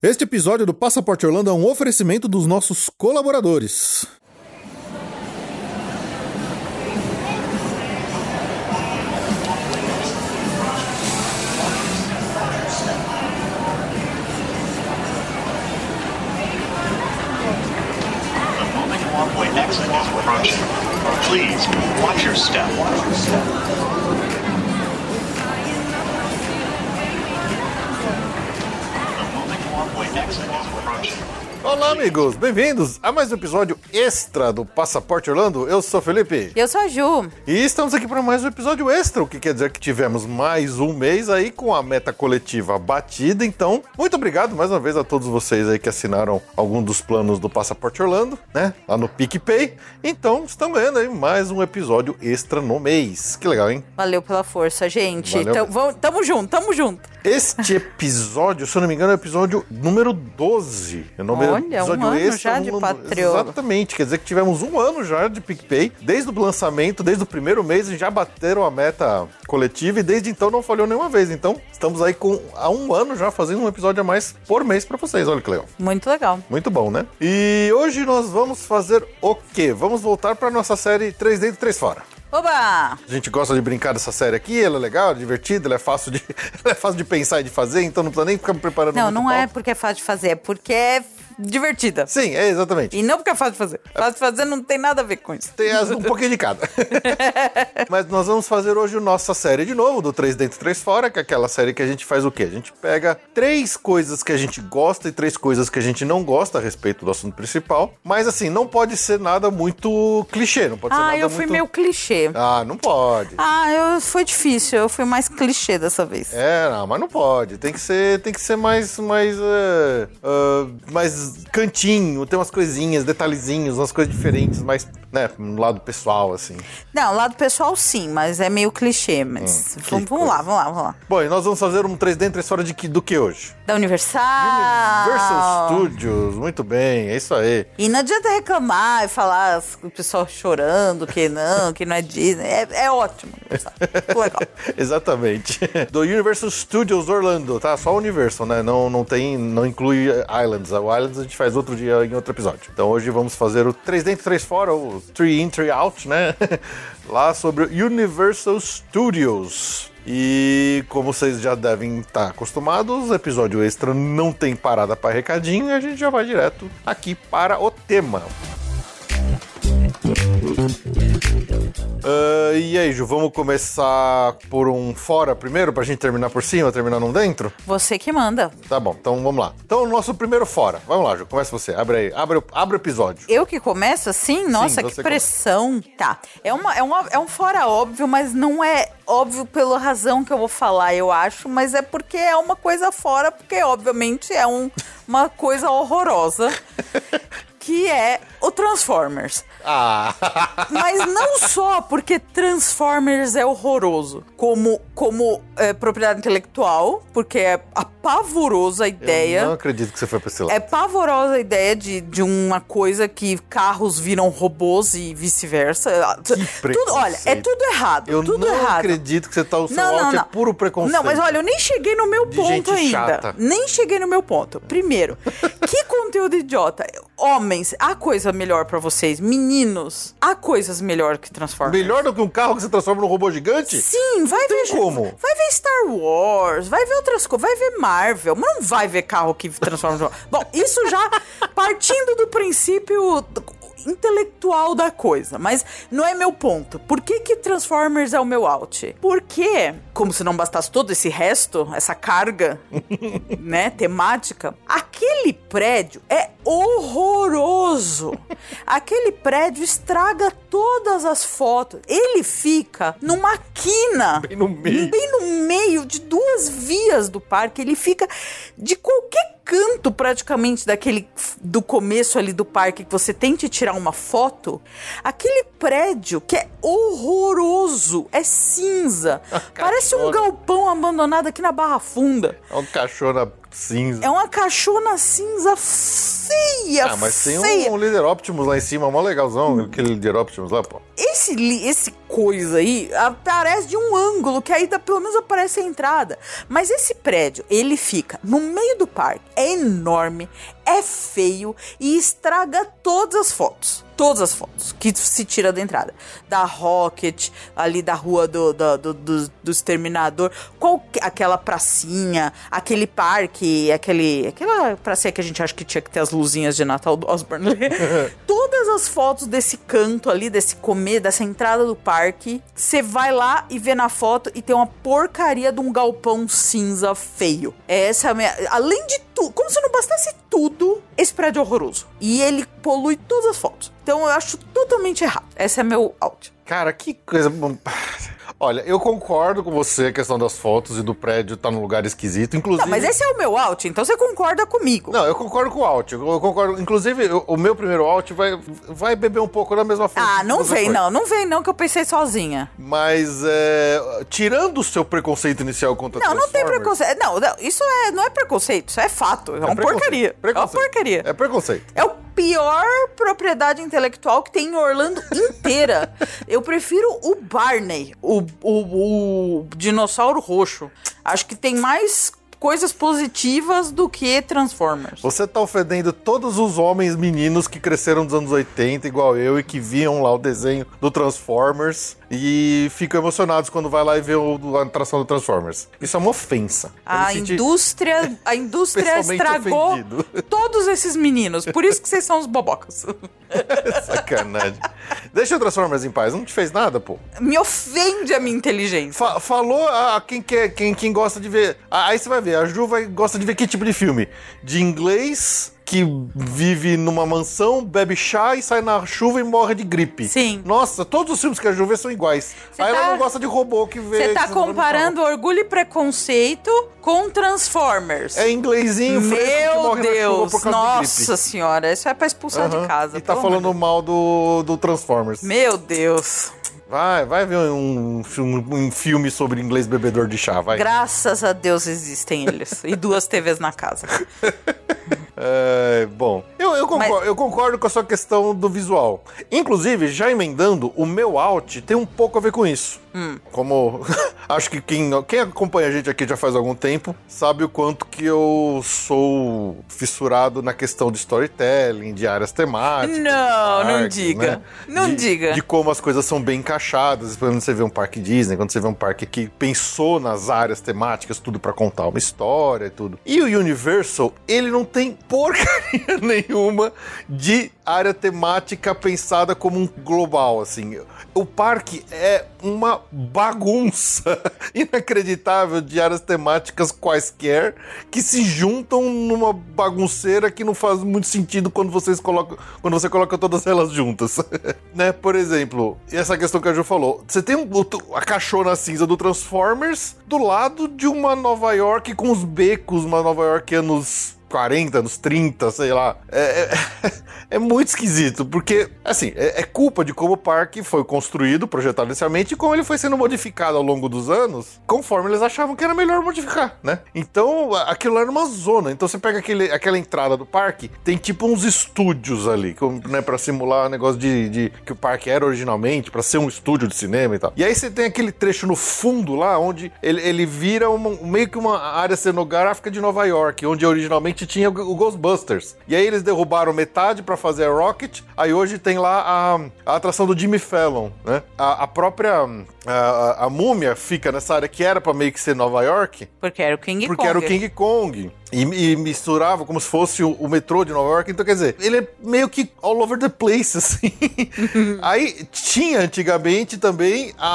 Este episódio do Passaporte Orlando é um oferecimento dos nossos colaboradores. walkway exit is approaching. Please, watch your step. Jackson. Olá, amigos! Bem-vindos a mais um episódio extra do Passaporte Orlando. Eu sou o Felipe. Eu sou a Ju. E estamos aqui para mais um episódio extra, o que quer dizer que tivemos mais um mês aí com a meta coletiva batida. Então, muito obrigado mais uma vez a todos vocês aí que assinaram algum dos planos do Passaporte Orlando, né? Lá no PicPay. Então, estamos vendo aí mais um episódio extra no mês. Que legal, hein? Valeu pela força, gente. Valeu. Tamo, vamos- tamo junto, tamo junto. Este episódio, se eu não me engano, é o episódio número 12. É o nome Olha, um ano extra, já de um- Patreon. Exatamente, quer dizer que tivemos um ano já de PicPay. Desde o lançamento, desde o primeiro mês, já bateram a meta coletiva e desde então não falhou nenhuma vez. Então, estamos aí com há um ano já fazendo um episódio a mais por mês pra vocês. Olha que legal. Muito legal. Muito bom, né? E hoje nós vamos fazer o quê? Vamos voltar pra nossa série 3 dentro, 3 fora. Oba! A gente gosta de brincar dessa série aqui, ela é legal, divertida, ela é fácil de, ela é fácil de pensar e de fazer, então não precisa nem ficar me preparando Não, não é pauta. porque é fácil de fazer, é porque é divertida. Sim, é exatamente. E não porque é fácil de fazer. Fácil de fazer não tem nada a ver com isso. Tem as- um pouquinho de cada. Mas nós vamos fazer hoje nossa série de novo, do 3 dentro, 3 fora, que é aquela série que a gente faz o quê? A gente pega três coisas que a gente gosta e três coisas que a gente não gosta a respeito do assunto principal. Mas assim, não pode ser nada muito clichê, não pode ser Ah, nada eu fui muito... meio clichê. Ah, não pode. Ah, eu, foi difícil. Eu fui mais clichê dessa vez. É, não, mas não pode. Tem que ser, tem que ser mais, mais, eh, ah, mais cantinho. Tem umas coisinhas, detalhezinhos, umas coisas diferentes, mais, né, no lado pessoal, assim. Não, lado pessoal sim, mas é meio clichê. Mas Hum, vamos, vamos lá, vamos lá, vamos lá. Bom, e nós vamos fazer um 3 dentro 3 fora de que, do que hoje? Da Universal. Universal Studios, muito bem, é isso aí. E não adianta reclamar e falar o pessoal chorando que não, que não é Disney. É, é ótimo. legal. Exatamente. Do Universal Studios Orlando, tá? Só Universal, né? Não, não tem, não inclui Islands. O Islands a gente faz outro dia em outro episódio. Então hoje vamos fazer o 3 dentro, 3 fora, o 3 in, 3 out, né? Lá sobre o Universal Studios. E como vocês já devem estar acostumados, o episódio extra não tem parada para recadinho e a gente já vai direto aqui para o tema. Ah, e aí, Ju, vamos começar por um fora primeiro, pra gente terminar por cima, terminar num dentro? Você que manda. Tá bom, então vamos lá. Então, o nosso primeiro fora. Vamos lá, Ju, começa você. Abre aí, abre, o- abre o episódio. Eu que começo assim? Nossa, você que pressão. Tá. É, uma, é, uma, é um fora óbvio, mas não é óbvio pela razão que eu vou falar, eu acho, mas é porque é uma coisa fora, porque obviamente é um, uma coisa horrorosa. Que é o Transformers. Ah, Mas não só porque Transformers é horroroso, como, como é, propriedade intelectual, porque é apavorosa a ideia. eu não acredito que você foi pra esse lado. É pavorosa a ideia de, de uma coisa que carros viram robôs e vice-versa. Tudo, olha, é tudo errado. Eu tudo não errado. acredito que você tá o seu out é puro preconceito. Não, mas olha, eu nem cheguei no meu ponto ainda. chata. Nem cheguei no meu ponto. Primeiro, que conteúdo idiota. Homens, há coisa melhor pra vocês. Meninos, há coisas melhor que Transformers. Melhor do que um carro que você transforma num robô gigante? Sim, vai tem ver. como. Vai ver Star Wars, vai ver outras coisas, vai ver Marvel, mas não vai ver carro que transforma. no- Bom, isso já partindo do princípio intelectual da coisa, mas não é meu ponto. Por que que Transformers é o meu out? Porque, como se não bastasse todo esse resto, essa carga, né, temática, aquele prédio é horroroso. Aquele prédio estraga todas as fotos. Ele fica numa quina. Bem no meio. Bem no meio de duas vias do parque. Ele fica de qualquer canto praticamente daquele do começo ali do parque que você tente tirar uma foto, aquele prédio que é horroroso. É cinza. Parece um galpão abandonado aqui na Barra Funda. É um cachorro cinza. É uma caixona cinza feia. Ah, mas tem feia. um líder Optimus lá em cima, mó legalzão, aquele líder Optimus lá, pô. Esse, esse coisa aí aparece de um ângulo, que aí dá, pelo menos aparece a entrada. Mas esse prédio, ele fica no meio do parque, é enorme, é feio e estraga todas as fotos. Todas as fotos que se tira da entrada. Da Rocket, ali da rua do, do, do, do- do Exterminador, qualquer, aquela pracinha, aquele parque, aquele, aquela pracinha que a gente acha que tinha que ter as luzinhas de Natal do Osborne. Todas as fotos desse canto ali, desse comer, dessa entrada do parque, você vai lá e vê na foto e tem uma porcaria de um galpão cinza feio. Essa é a minha. Além de tudo, como se não bastasse tudo, esse prédio é horroroso. E ele polui todas as fotos. Então eu acho totalmente errado. Esse é meu out. Cara, que coisa. Olha, eu concordo com você a questão das fotos e do prédio tá num lugar esquisito. Inclusive. Não, mas esse é o meu out, então você concorda comigo. Não, eu concordo com o Alt. Eu concordo. Inclusive, eu- o meu primeiro Alt vai, vai beber um pouco da mesma fonte. Ah, não vem foi. não, não vem não que eu pensei sozinha. Mas, é, tirando o seu preconceito inicial contra Não, não tem preconceito. Não, não, isso é, não é preconceito, isso é fato. É, uma preconceito. porcaria. É uma porcaria. É preconceito. É o pior propriedade intelectual que tem em Orlando inteira. Eu prefiro o Barney, o, o, o dinossauro roxo. Acho que tem mais coisas positivas do que Transformers. Você tá ofendendo todos os homens meninos que cresceram nos anos 80, igual eu, e que viam lá o desenho do Transformers e ficam emocionados quando vai lá e vê o, a atração do Transformers. Isso é uma ofensa. A indústria, a indústria estragou ofendido. todos esses meninos. Por isso que vocês são os bobocas. Sacanagem. Deixa o Transformers em paz. Não te fez nada, pô. Me ofende a minha inteligência. Fa- falou a quem, quer, quem, quem gosta de ver. Aí você vai ver, a Ju vai, gosta de ver que tipo de filme? De inglês que vive numa mansão, bebe chá e sai na chuva e morre de gripe. Sim. Nossa, todos os filmes que a Ju vê são iguais. Você Aí tá- ela não gosta de robô que vê. Você tá comparando Orgulho e Preconceito com Transformers. É inglesinho fresco que Meu morre na chuva Deus, causa de nossa gripe. senhora, isso é pra expulsar Aham. de casa. E tá falando de mal do, do Transformers. Meu Deus. Vai, vai ver um, filme- um filme sobre inglês bebedor de chá, vai. Graças a Deus existem eles. e duas TVs na casa. É, bom, eu, eu, concordo, Mas- eu concordo com a sua questão do visual. Inclusive, já emendando, o meu out tem um pouco a ver com isso. Como acho que quem, quem acompanha a gente aqui já faz algum tempo sabe o quanto que eu sou fissurado na questão de storytelling, de áreas temáticas. Não, de não parques, diga. né? Não De- diga. De como as coisas são bem encaixadas. Quando você vê um parque Disney, quando você vê um parque que pensou nas áreas temáticas, tudo pra contar uma história e tudo. E o Universal, ele não tem porcaria nenhuma de área temática pensada como um global, assim. O parque é uma bagunça inacreditável de áreas temáticas quaisquer que se juntam numa bagunceira que não faz muito sentido quando vocês colocam, quando você coloca todas elas juntas. né? Por exemplo, essa questão que a Ju falou. Você tem um- a cachorra cinza do Transformers do lado de uma Nova York com os becos, uma Nova York anos 40, nos 30, sei lá. É, é- é muito esquisito, porque, assim, é, é culpa de como o parque foi construído, projetado inicialmente, e como ele foi sendo modificado ao longo dos anos, conforme eles achavam que era melhor modificar, né? Então, aquilo era uma zona. Então, você pega aquele, aquela entrada do parque, tem tipo uns estúdios ali, né, pra simular o negócio de, de- que o parque era originalmente, pra ser um estúdio de cinema e tal. E aí você tem aquele trecho no fundo lá, onde ele, ele vira uma- meio que uma área cenográfica de Nova York, onde originalmente tinha o Ghostbusters. E aí eles derrubaram metade pra fazer a Rocket, aí hoje tem lá a, a atração do Jimmy Fallon, né? A, a própria a, a- múmia fica nessa área que era pra meio que ser Nova York, Porque era o King porque Kong. era o King Kong. E, e misturava como se fosse o, o metrô de Nova York. Então, quer dizer, ele é meio que all over the place, assim. Aí tinha antigamente também a,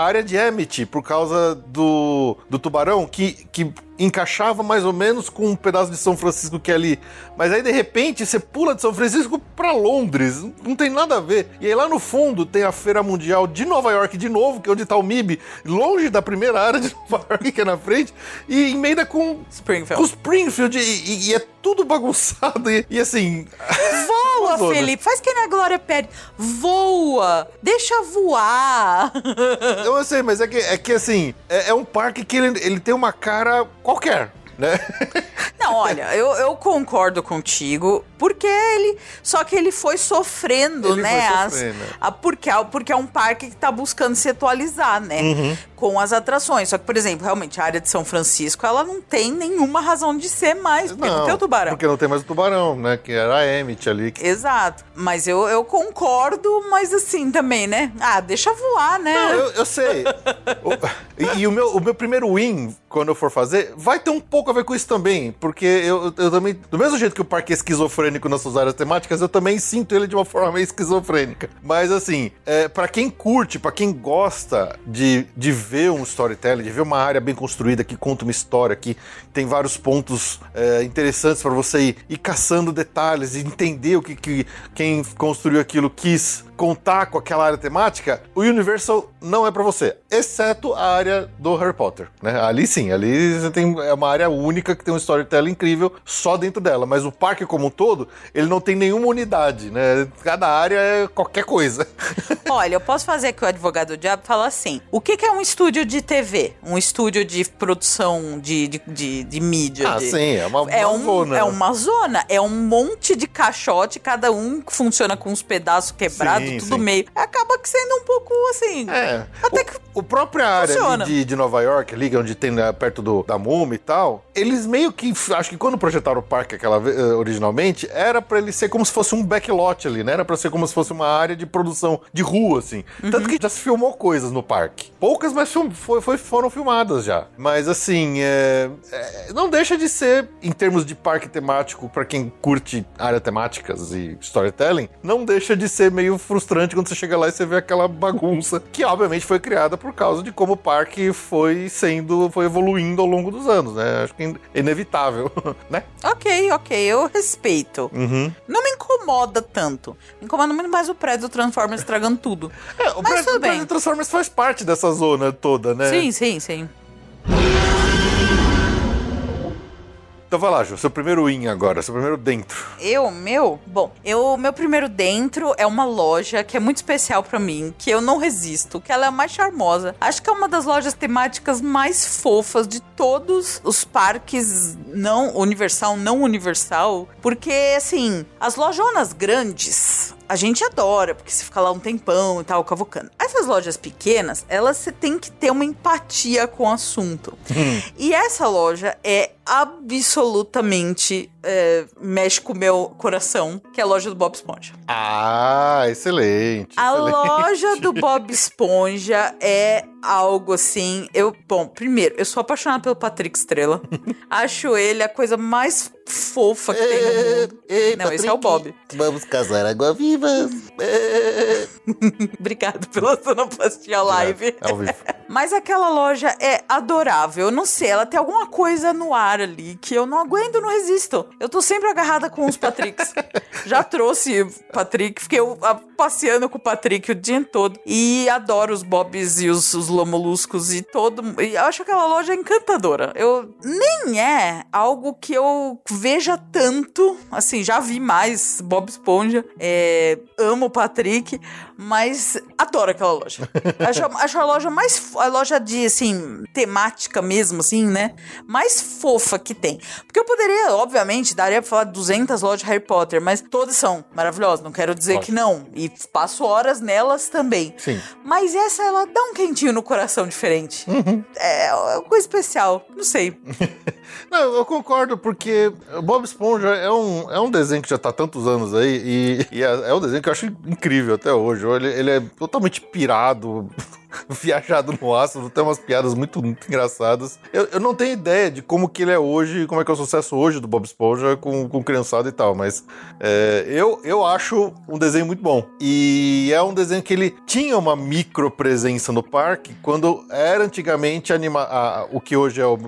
a área de Emmett, por causa do, do tubarão, que, que encaixava mais ou menos com um pedaço de São Francisco que é ali. Mas aí, de repente, você pula de São Francisco pra Londres. Não tem nada a ver. E aí lá no fundo tem a Feira Mundial de Nova York de novo, que é onde tá o MIB, longe da primeira área de Nova York, que é na frente, e emenda com Springfield. com Springfield e, e- e é tudo bagunçado. E, e assim, Voa. Felipe. Faz que nem a Glória pede. Voa. Deixa voar. Eu sei, mas é que, é que assim, é, é um parque que ele, ele tem uma cara qualquer, né? Não, olha, eu, eu concordo contigo, porque ele. Só que ele foi sofrendo, Ele né? foi as- sofrendo. a- porque, é- porque é um parque que tá buscando se atualizar, né? Uhum. Com as atrações. Só que, por exemplo, realmente, a área de São Francisco, ela não tem nenhuma razão de ser mais, porque não, tem o tubarão. Porque não tem mais o tubarão, né? Que era a Emmett ali. que- Exato. Mas eu, eu concordo, mas assim também, né? Ah, deixa voar, né? Não, eu, eu sei. O- e e o, meu, o meu primeiro win, quando eu for fazer, vai ter um pouco a ver com isso também. Porque eu, eu também, do mesmo jeito que o parque é esquizofrênico nas suas áreas temáticas, eu também sinto ele de uma forma meio esquizofrênica. Mas assim, é, para quem curte, pra quem gosta de, de ver um storytelling, de ver uma área bem construída que conta uma história, que tem vários pontos é, interessantes pra você ir, ir caçando detalhes e entender o que, que quem construiu aquilo quis contar com aquela área temática, o Universal não é pra você, exceto a área do Harry Potter, né? Ali sim, ali você tem é uma área única que tem um storytelling incrível só dentro dela, mas o parque como um todo, ele não tem nenhuma unidade, né? Cada área é qualquer coisa. Olha, eu posso fazer que o advogado do diabo fala assim: o que, que é um de TV? Um estúdio de produção de, de, de, de mídia? Ah, de- sim, é uma, É, uma um, zona. é uma zona, é um monte de caixote, cada um funciona com uns pedaços quebrados, Sim, tudo sim. meio. Acaba que sendo um pouco assim. É. Até o, que o própria área de, de Nova York, ali, onde tem né, perto do, da Múmia e tal, eles meio que. Acho que quando projetaram o parque aquela eh, originalmente, era pra ele ser como se fosse um backlot ali, né? Era pra ser como se fosse uma área de produção de rua, assim. Uhum. Tanto que já se filmou coisas no parque. Poucas, mas foi, foi- foram filmadas já. Mas assim, é, é, não deixa de ser, em termos de parque temático, pra quem curte áreas temáticas e storytelling, não deixa de ser meio frustrante quando você chega lá e você vê aquela bagunça, que obviamente foi criada por causa de como o parque foi sendo, foi evoluindo ao longo dos anos, né? Acho que é inevitável, né? Ok, ok, eu respeito. Uhum. Não me incomoda tanto. Me incomoda muito mais o prédio do Transformers estragando tudo. É, o Mas prédio, tudo o prédio bem. Transformers faz parte dessa zona toda, né? Sim, sim, sim. Então vai lá, Ju, seu primeiro in agora, seu primeiro dentro. Eu, meu? Bom, eu, meu primeiro dentro é uma loja que é muito especial pra mim, que eu não resisto, que ela é a mais charmosa. Acho que é uma das lojas temáticas mais fofas de todos os parques não universal, não universal, porque assim, as lojonas grandes a gente adora, porque você fica lá um tempão e tal, cavucando. Essas lojas pequenas, elas você tem que ter uma empatia com o assunto. E essa loja é absolutamente é, mexe com o meu coração, que é a loja do Bob Esponja. Ah, excelente. A excelente. loja do Bob Esponja é algo assim. Eu, bom, primeiro, eu sou apaixonada pelo Patrick Estrela. Acho ele a coisa mais fofa que tem no mundo. Ei, Não, esse é o Bob. Vamos casar água-vivas. Obrigada pela sonoplastia live. É ao vivo. Mas aquela loja é adorável. Eu não sei, ela tem alguma coisa no ar ali que eu não aguento, não resisto. Eu tô sempre agarrada com os Patricks. Já trouxe Patrick, fiquei passeando com o Patrick o dia todo. E adoro os Bobs e os, os Lomoluscos e todo. E acho aquela loja encantadora. Eu nem é algo que eu veja tanto. Assim, já vi mais Bob Esponja. É, amo o Patrick, mas adoro aquela loja. acho, acho a loja mais. A loja de, assim, temática mesmo, assim, né? Mais fofa que tem. Porque eu poderia, obviamente, daria pra falar 200 lojas de Harry Potter, mas todas são maravilhosas. Não quero dizer que não. E passo horas nelas também. Sim. Mas essa, ela dá um quentinho no coração diferente. É uma coisa especial. Não sei. Não, eu concordo, porque Bob Esponja é um, é um desenho que já tá há tantos anos aí, e, e é, é um desenho que eu acho incrível até hoje. Ele, ele é totalmente pirado, viajado no ácido, tem umas piadas muito, muito engraçadas. Eu, eu não tenho ideia de como que ele é hoje, como é que é o sucesso hoje do Bob Esponja com, com criançada e tal, mas é, eu, eu acho um desenho muito bom. E é um desenho que ele tinha uma micro presença no parque quando era antigamente anima a- o que hoje é o,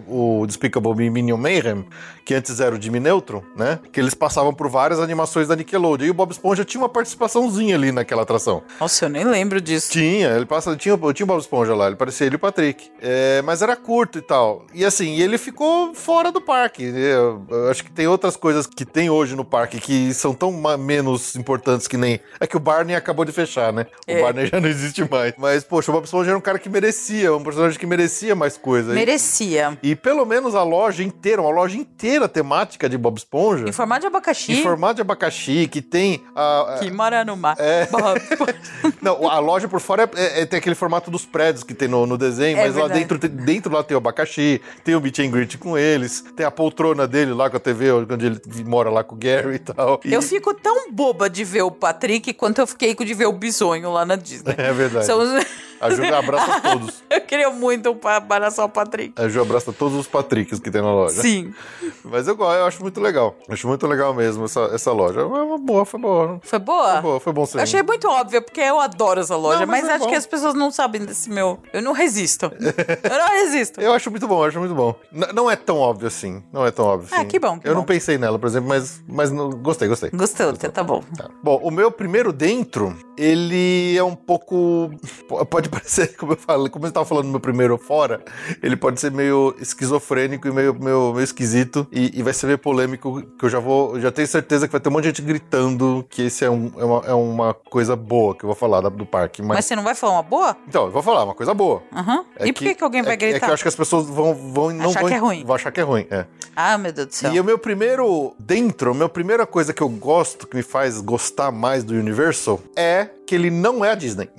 o Despicable Me Minion Mayhem, que antes era o Jimmy Neutron, né? Que eles passavam por várias animações da Nickelodeon. E o Bob Esponja tinha uma participaçãozinha ali naquela atração. Nossa, eu nem lembro disso. Tinha, ele passa, tinha, tinha o Bob Esponja lá, ele parecia ele e o Patrick. É, mas era curto e tal. E assim, ele ficou fora do parque. Eu, eu acho que tem outras coisas que tem hoje no parque que são tão menos importantes que nem. É que o Barney acabou de fechar, né? O É. Barney já não existe mais. Mas, poxa, o Bob Esponja era um cara que merecia, um personagem que merecia mais coisa. E- Merecia. E pelo menos a loja inteira, uma loja inteira temática de Bob Esponja. Em formato de abacaxi. Em formato de abacaxi, que tem a. a- Que mora no mar. É. Bob. Não, a loja por fora é, é- é- tem aquele formato dos prédios que tem no, no desenho, É mas lá verdade. dentro, tem- dentro lá tem o abacaxi, tem o meet and greet com eles, tem a poltrona dele lá com a TV, onde ele mora lá com o Gary e tal. E- Eu fico tão boba de ver o Patrick quanto eu fiquei de ver o bisonho lá na Disney. É verdade. São os- A Ju abraça todos. Eu queria muito pa- abraçar o Patrick. A Ju abraça todos os Patricks que tem na loja. Sim. Mas eu eu acho muito legal. Acho muito legal mesmo essa, essa loja. É uma boa, foi boa. Foi boa? Foi boa, foi bom sim. Eu achei muito óbvio, porque eu adoro essa loja, Não, mas mas, é acho bom. que as pessoas não sabem desse meu. Eu não resisto. eu não resisto. Eu acho muito bom, eu acho muito bom. N- não é tão óbvio assim. Não é tão óbvio Ah, assim. que bom, que eu não bom. pensei nela, por exemplo, mas, mas não- gostei, gostei. Gostou, tá bom. Tá. Bom, o meu primeiro dentro, ele é um pouco. Pode parecer, como eu falei, como eu estava falando no meu primeiro fora, ele pode ser meio esquizofrênico e meio, meio, meio esquisito. E, e vai ser meio polêmico, que eu já vou. Já tenho certeza que vai ter um monte de gente gritando que esse é, um- é uma, é uma coisa boa que eu vou falar da- do parque. Mas, Mas você não vai falar uma boa? Então, eu vou falar, uma coisa boa. Aham. É e por que, que alguém vai é, É gritar? que eu acho que as pessoas vão, vão não Achar vão, que é ruim. Vão achar que é ruim, é. Ah, meu Deus do céu. E o meu primeiro dentro, a minha primeira coisa que eu gosto, que me faz gostar mais do Universal, é que ele não é a Disney.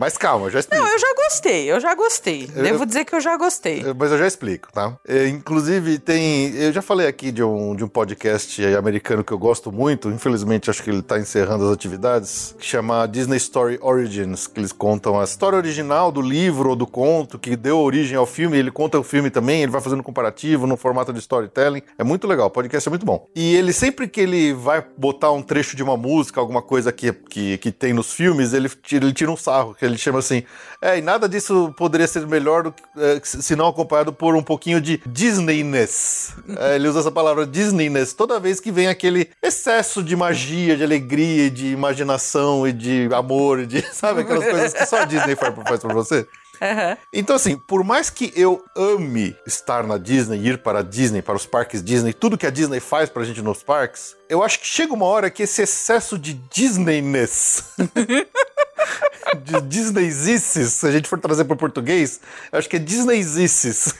Mas calma, eu já explico. Não, eu já gostei, eu já gostei. Eu- Devo dizer que eu já gostei. Mas eu já explico, tá? É, inclusive, tem. Eu já falei aqui de um, de um podcast americano que eu gosto muito. Infelizmente, acho que ele tá encerrando as atividades. Que chama Disney Story Origins. Que eles contam a história original do livro ou do conto que deu origem ao filme. Ele conta o filme também, ele vai fazendo comparativo no formato de storytelling. É muito legal, o podcast é muito bom. E ele, sempre que ele vai botar um trecho de uma música, alguma coisa que, que, que tem nos filmes, ele tira, ele tira um sarro, que ele chama assim. É, e nada disso poderia ser melhor do que, é, se não acompanhado por um pouquinho de Disneyness. É, ele usa essa palavra Disneyness toda vez que vem aquele excesso de magia, de alegria, de imaginação e de amor, e de, sabe, aquelas coisas que só a Disney faz, faz pra você. Aham. Então, assim, por mais que eu ame estar na Disney, ir para a Disney, para os parques Disney, tudo que a Disney faz pra gente nos parques, eu acho que chega uma hora que esse excesso de Disneyness, de Disneyzices, se a gente for trazer para português, eu acho que é Disneyzices.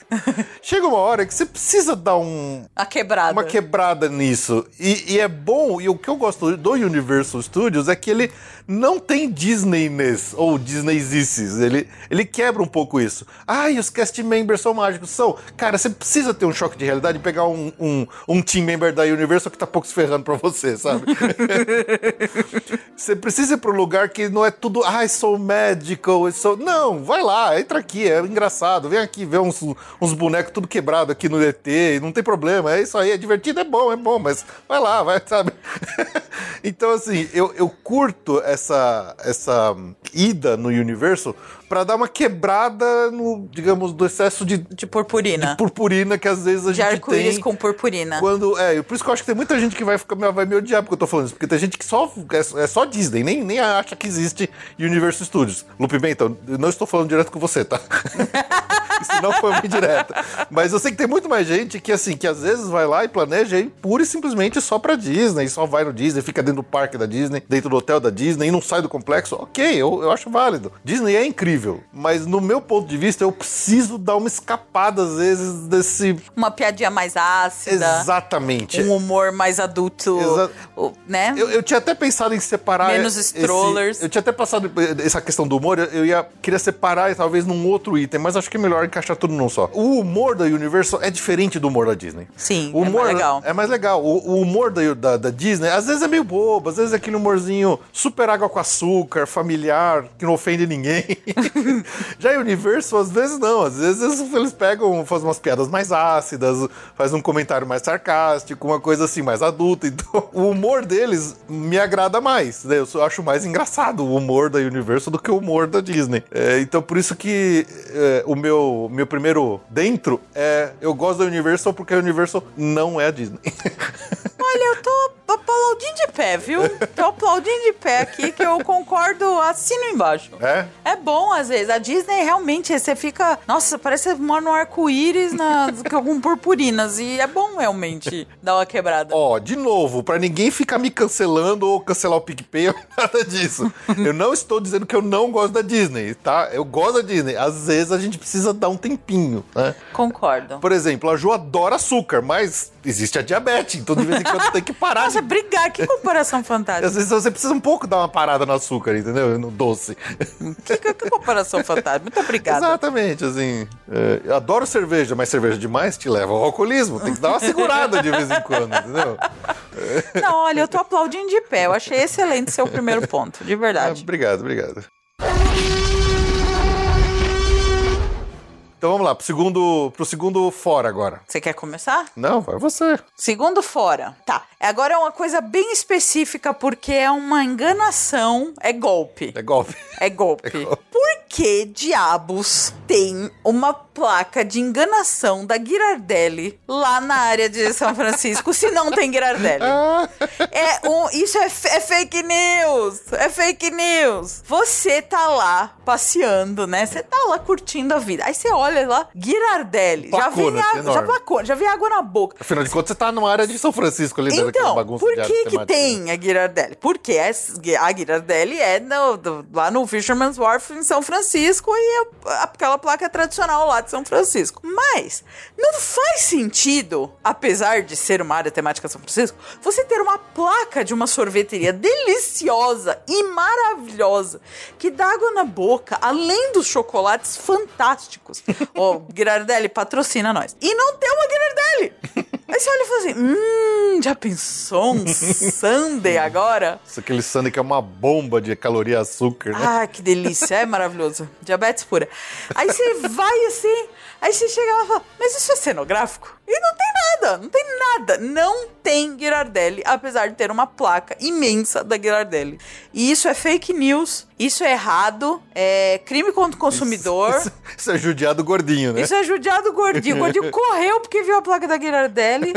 chega uma hora que você precisa dar um, A quebrada. uma quebrada nisso. E, e é bom, e o que eu gosto do Universal Studios é que ele não tem Disneyness ou Disneyzices. Ele, ele quebra um pouco isso. Ai, os cast members são mágicos. São. Cara, você precisa ter um choque de realidade e pegar um, um, um team member da Universal que tá pouco se ferrando pra você, sabe? Você precisa ir para um lugar que não é tudo, ai, sou magical, sou... Não, vai lá, entra aqui, é engraçado. Vem aqui ver uns, uns bonecos tudo quebrado aqui no ET, não tem problema, é isso aí, é divertido, é bom, é bom, mas vai lá, vai, sabe? então, assim, eu, eu curto essa, essa ida no Universo para dar uma quebrada no, digamos, do excesso de, De purpurina. purpurina que às vezes a De gente arco-íris tem. com purpurina. Quando, é, por isso que eu acho que tem muita gente que vai, ficar, vai me odiar porque eu tô falando isso. Porque tem gente que só é, é só Disney, nem, nem acha que existe Universal Studios. Lupe Bento, eu não estou falando direto com você, tá? Isso não foi uma indireta. Mas eu sei que tem muito mais gente que, assim, que às vezes vai lá e planeja ir pura e simplesmente só pra Disney, só vai no Disney, fica dentro do parque da Disney, dentro do hotel da Disney e não sai do complexo. Ok, eu, eu acho válido. Disney é incrível, mas no meu ponto de vista, eu preciso dar uma escapada, às vezes, desse. Uma piadinha mais ácida. Exatamente. Um humor mais adulto. Exa- Né? Eu, eu tinha até pensado em separar. Menos esse- strollers. eu tinha até passado essa questão do humor. eu- ia queria separar talvez num outro item, mas acho que é melhor encaixar tudo num só. O humor da Universal é diferente do humor da Disney. Sim, o é humor mais legal. É mais legal. O, o humor da, da, da Disney às vezes é meio bobo, às vezes é aquele humorzinho super água com açúcar, familiar, que não ofende ninguém. Já a Universal, às vezes não. Às vezes eles pegam, fazem umas piadas mais ácidas, faz um comentário mais sarcástico, uma coisa assim, mais adulta. Então, o humor deles me agrada mais. né? Eu acho mais engraçado o humor da Universal do que o humor da Disney. É, então, por isso que é, o meu, meu primeiro dentro é. Eu gosto da Universal porque a Universal não é a Disney. Olha, eu tô aplaudindo de pé, viu? Tô aplaudindo de pé aqui, que eu concordo, assino embaixo. É? É bom, às vezes. A Disney realmente, você fica. Nossa, parece que você mora no arco-íris na- com purpurinas. E é bom realmente dar uma quebrada. Ó, de novo, pra ninguém ficar me cancelando ou cancelar o PicPay ou nada disso. eu não estou dizendo que eu não gosto da Disney, tá? Eu gosto da Disney. Às vezes a gente precisa dar um tempinho, né? Concordo. Por exemplo, a Ju adora açúcar, mas existe a diabetes, então de vez em quando tem que parar. Nossa, de... brigar, que comparação fantástica. Às vezes você precisa um pouco dar uma parada no açúcar, entendeu? No doce. Que, que, que comparação fantástica. Muito obrigada. Exatamente, assim. é, eu adoro cerveja, mas cerveja demais te leva ao alcoolismo. Tem que dar uma segurada de vez em quando, entendeu? Não, olha, eu tô aplaudindo de pé. Eu achei excelente seu primeiro ponto, de Ah, verdade. obrigado, obrigado. Então vamos lá, pro segundo, pro segundo fora agora. Você quer começar? Não, vai você. Segundo fora. Tá. Agora é uma coisa bem específica porque é uma enganação, é golpe. É golpe. É golpe. É golpe. Por que diabos tem uma placa de enganação da Girardelli lá na área de São Francisco se não tem Girardelli? É um, isso é, é fake news! É fake news! Você tá lá passeando, né? Você tá lá curtindo a vida. Aí você olha lá, Girardelli. já vem água, já placona, já vem água na boca. Afinal de contas, você tá numa área de São Francisco ali, daquela Então, bagunça por que que tem a Girardelli? Porque a Girardelli é no- do- lá no Fisherman's Wharf em São Francisco e a- aquela placa tradicional lá de São Francisco. Mas não faz sentido, apesar de ser uma área temática São Francisco, você ter uma placa de uma sorveteria deliciosa e maravilhosa que dá água na boca, além dos chocolates fantásticos. Ó, Girardelli, patrocina nós. E não tem uma Girardelli! Aí você olha e fala assim: hum, já pensou um sundae agora? Isso aquele sundae que é uma bomba de caloria e açúcar, né? Ah, que delícia, é maravilhoso. Diabetes pura. Aí você vai assim, aí você chega lá e fala, mas isso é cenográfico? E não tem nada, não tem nada. Não tem Girardelli, apesar de ter uma placa imensa da Girardelli. E isso é fake news, isso é errado, é crime contra o consumidor. Isso, isso é judiado gordinho, né? Isso é judiado gordinho. O gordinho correu porque viu a placa da Girardelli.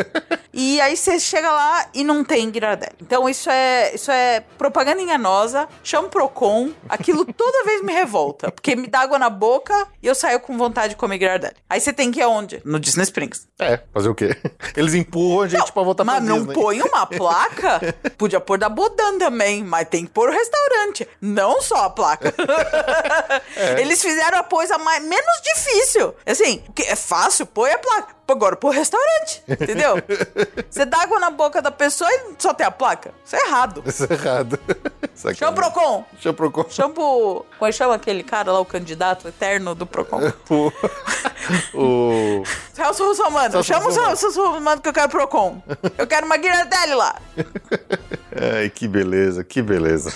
e aí você chega lá e não tem Girardelli. Então isso é, isso é propaganda enganosa. Chama o Procon. Aquilo toda vez me revolta. Porque me dá água na boca e eu saio com vontade de comer Girardelli. Aí você tem que ir aonde? No Disney Springs. É, fazer o quê? Eles empurram a gente pra voltar pra Mas não põe uma placa? Podia pôr da Bodan também, mas tem que pôr o restaurante. Não só a placa. É. Eles fizeram a coisa mais, menos difícil. Assim, que é fácil, põe a placa. Agora, põe o restaurante. Entendeu? Você dá água na boca da pessoa e só tem a placa. Isso é errado. Isso é errado. Sacanagem. Chama o Procon. Chama o Procon. Chama o. Como é que chama aquele cara lá, o candidato eterno do Procon? O... o... Celso Russomano. Chama o. Celso Russomano que eu quero Procon. Eu quero uma Guirardelli lá. Ai, que beleza, que beleza.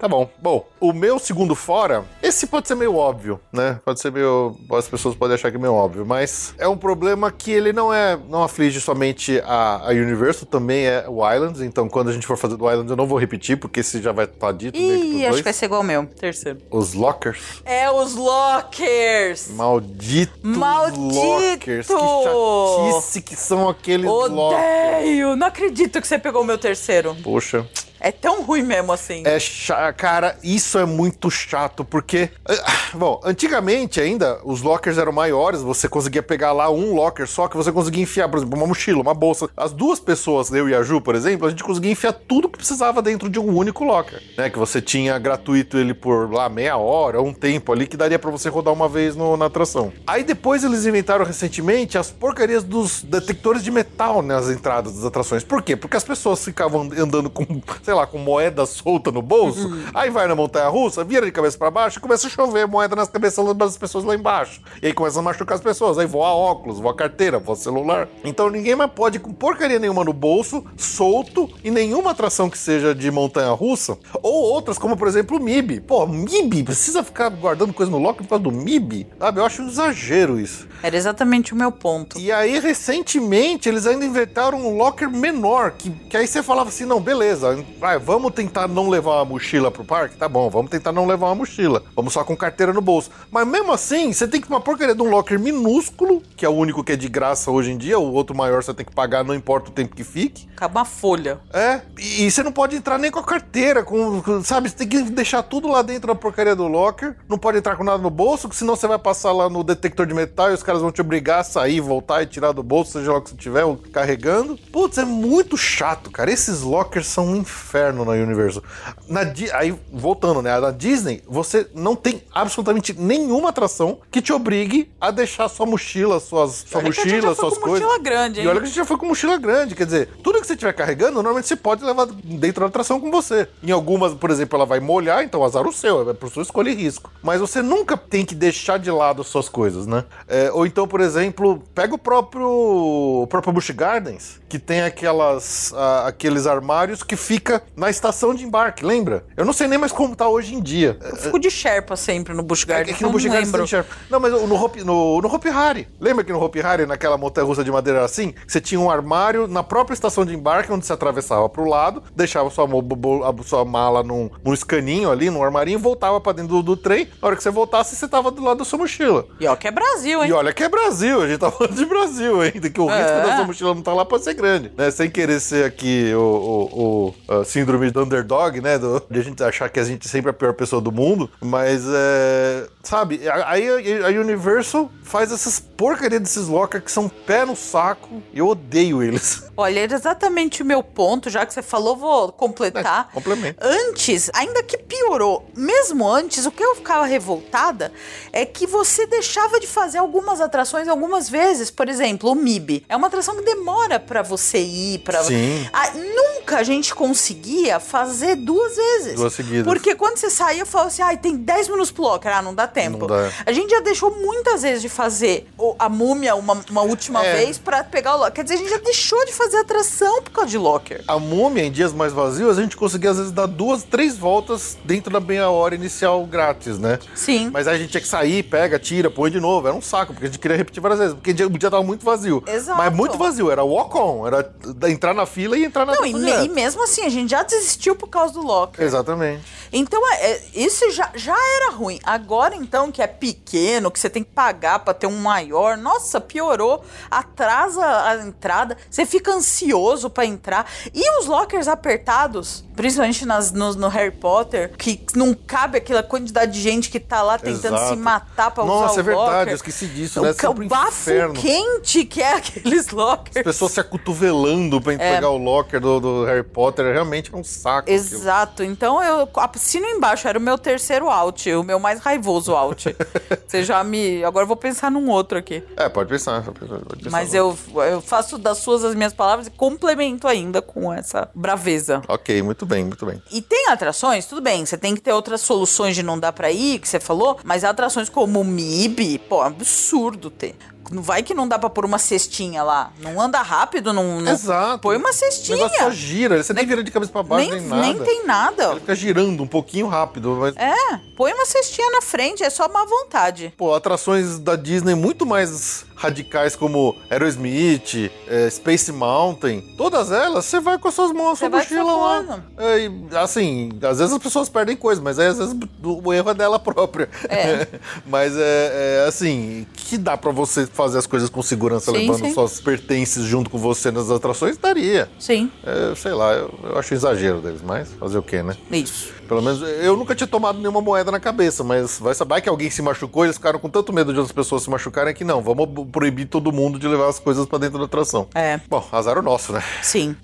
Tá bom. Bom, o meu segundo fora, esse pode ser meio óbvio, né? Pode ser meio. As pessoas podem achar que é meio óbvio, mas é um problema que ele não é. Não aflige somente a, a Universal, também é o Islands. Então, quando a gente for fazer do Islands, eu não vou repetir, porque esse já vai estar dito meio que Ih, acho dois. que vai ser igual ao meu. Terceiro. Os Lockers. É os Lockers. Malditos Maldito! Lockers. Que chatice que são aqueles Lockers. Odeio! Não acredito que você pegou o meu terceiro. Poxa. É tão ruim mesmo assim. É cara, isso é muito chato, porque. ah, Bom, antigamente ainda os lockers eram maiores, você conseguia pegar lá um locker só que você conseguia enfiar, por exemplo, uma mochila, uma bolsa. As duas pessoas, eu e a Ju, por exemplo, a gente conseguia enfiar tudo que precisava dentro de um único locker, né? Que você tinha gratuito ele por lá meia hora, um tempo ali, que daria pra você rodar uma vez no- na atração. Aí depois eles inventaram recentemente as porcarias dos detectores de metal nas entradas das atrações. Por quê? Porque as pessoas ficavam andando com, sei lá, com moeda solta no bolso, aí vai na montanha russa, vira de cabeça pra baixo e começa a chover moeda nas cabeças das pessoas lá embaixo. E aí começa a machucar as pessoas, aí voa óculos, voa carteira, voa celular. Então ninguém mais pode com porcaria nenhuma no bolso, solto, e nenhuma atração que seja de montanha russa, ou outras, como por exemplo o MIB. Pô, MIB, precisa ficar guardando coisa no locker por causa do MIB? Sabe, eu acho um exagero isso. Era exatamente o meu ponto. E aí, recentemente, eles ainda inventaram um locker menor, que, que aí você falava assim, não, beleza, vai, vamos tentar não levar uma mochila pro parque? Tá bom, vamos tentar não levar uma mochila. Vamos só com carteira no bolso. Mas mesmo assim, você tem que uma porcaria de um locker minúsculo, que é o único que é de graça hoje em dia, o outro maior você tem que pagar, não importa o tempo que fique. Acaba uma folha. É, e, e você não pode entrar nem com a carteira, com, com- sabe? Você tem que deixar tudo lá dentro da porcaria do locker. Não pode entrar com nada no bolso, que senão você vai passar lá no detector de metal e os caras vão te obrigar a sair, voltar e tirar do bolso, seja lá o que você tiver carregando. Putz, é muito chato, cara. Esses lockers são um inferno na Universal. Na, Di- aí, voltando, né? Na Disney, você não tem absolutamente nenhuma atração que te obrigue a deixar sua mochila, suas, sua a mochila, suas com coisas. mochila grande, hein? E olha que a gente já foi com mochila grande, quer dizer, tudo que você estiver carregando, normalmente você pode levar dentro da atração com você. Em algumas, por exemplo, ela vai molhar, então azar o seu, é por sua escolha e risco. Mas você nunca tem que deixar de lado as suas coisas, né? É, ou então, por exemplo, pega o próprio, o próprio Busch Gardens, que tem aquelas, ah, aqueles armários que fica na estação de embarque, lembra? Eu não sei nem mais como tá hoje em dia. Eu fico de Sherpa sempre no Busch É Gardens. que no não Busch lembro. tem Sherpa. Não, mas no Hopi, no, no Hopi Hari. Lembra que no Hopi Hari, naquela montanha russa de madeira assim, você tinha um armário na própria estação de embarque, onde você atravessava pro lado, deixava sua, sua mala num, num escaninho ali, num armarinho, e voltava pra dentro do, do trem. Na hora que você voltasse, você tava do lado da sua mochila. E ó, que é Brasil, hein? E olha que é Brasil, a gente tá falando de Brasil ainda, que o É. risco da sua mochila não tá lá pode ser grande, né? Sem querer ser aqui o, o- o, a síndrome do underdog, né? Do- de a gente achar que a gente sempre é a pior pessoa do mundo, mas é. Sabe, aí a, Universal faz essas porcarias desses lockers que são pé no saco eu odeio eles. Olha, era exatamente o meu ponto, já que você falou, vou completar. É, complementa. Antes, ainda que piorou, mesmo antes, o que eu ficava revoltada é que você deixava de fazer algumas atrações algumas vezes. Por exemplo, o MIB. É uma atração que demora pra você ir, para Sim. nunca a gente conseguia fazer duas vezes. Duas seguidas. Porque quando você saía, eu falava assim, ai, tem 10 minutos pro locker. Ah, não dá tempo. Não dá. A gente já deixou muitas vezes de fazer a múmia uma, uma última É. vez pra pegar o locker. Quer dizer, a gente já deixou de fazer atração por causa de locker. A múmia, em dias mais vazios, a gente conseguia às vezes dar duas, três voltas dentro da meia hora inicial grátis, né? Sim. Mas aí a gente tinha que sair, pega, tira, põe de novo. Era um saco, porque a gente queria repetir várias vezes. Porque o dia, o dia tava muito vazio. Exato. Mas muito vazio, era walk-on. Era entrar na fila e entrar na Não, e, me- e mesmo assim, a gente já desistiu por causa do locker. Exatamente. Então, é, é, isso já, já era ruim. Agora, então, que é pequeno, que você tem que pagar pra ter um maior, nossa, piorou. Atrasa a entrada, você fica ansioso pra entrar. E os lockers apertados, principalmente nas, no, no Harry Potter, que não cabe aquela quantidade de gente que tá lá tentando Exato. se matar pra usar Nossa, o é verdade, locker. eu esqueci disso, o, né? o Sempre um bafo inferno. quente que é aqueles lockers. As pessoas se acotovelando pra É. pegar o locker do, do Harry Potter. Realmente é um saco. aquilo. Exato. Então eu assino embaixo, era o meu terceiro out, o meu mais raivoso out. Você já me. Agora eu vou pensar num outro aqui. É, pode pensar. Pode pensar, pode pensar. Mas eu, eu faço das suas as minhas palavras e complemento ainda com essa braveza. Ok, muito bem, muito bem. E tem atrações, tudo bem, você tem que ter outras soluções de não dar pra ir, que você falou, mas atrações como o MIB, pô, é um absurdo ter. Não vai que não dá pra pôr uma cestinha lá. Não anda rápido, não. não- Exato. Põe uma O cestinha. negócio só gira, você nem vira de cabeça pra baixo, nem, nem, nada. nem tem nada. Ele fica girando um pouquinho rápido, mas É, põe uma cestinha na frente, é só má vontade. Pô, atrações da Disney muito mais radicais como Aerosmith, é, Space Mountain, todas elas, você vai com as suas mãos, a sua mochila lá. É, e, assim, às vezes as pessoas perdem coisa, mas aí às vezes o erro é dela própria. É. mas é, é, assim, que dá pra você fazer as coisas com segurança Sim, levando sim. suas pertences junto com você nas atrações, daria. Sim, É, sei lá, eu, eu acho exagero deles, mas fazer o quê, né? isso. Pelo menos eu nunca tinha tomado nenhuma moeda na cabeça, mas vai saber que alguém se machucou, eles ficaram com tanto medo de outras pessoas se machucarem que não, vamos proibir todo mundo de levar as coisas pra dentro da atração. É. Bom, azar o nosso, né? Sim.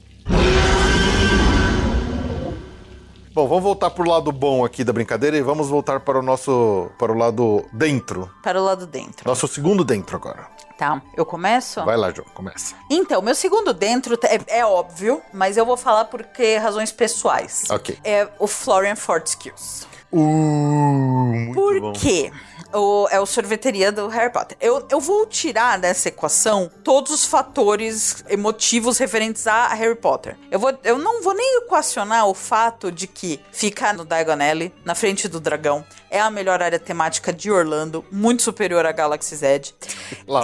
Bom, vamos voltar pro lado bom aqui da brincadeira e vamos voltar para o nosso para o lado dentro. Para o lado dentro. Nosso segundo dentro agora. Tá, eu começo? Vai lá, João, começa. Então, meu segundo dentro é, é óbvio, mas eu vou falar porque razões pessoais. Ok. É o Florian Fortescues. Uh, muito Por bom. quê? O, é o sorveteria do Harry Potter. Eu, eu vou tirar dessa equação todos os fatores emotivos referentes a Harry Potter. Eu, vou, eu não vou nem equacionar o fato de que ficar no Diagon Alley, na frente do dragão, é a melhor área temática de Orlando, muito superior à Galaxy Z.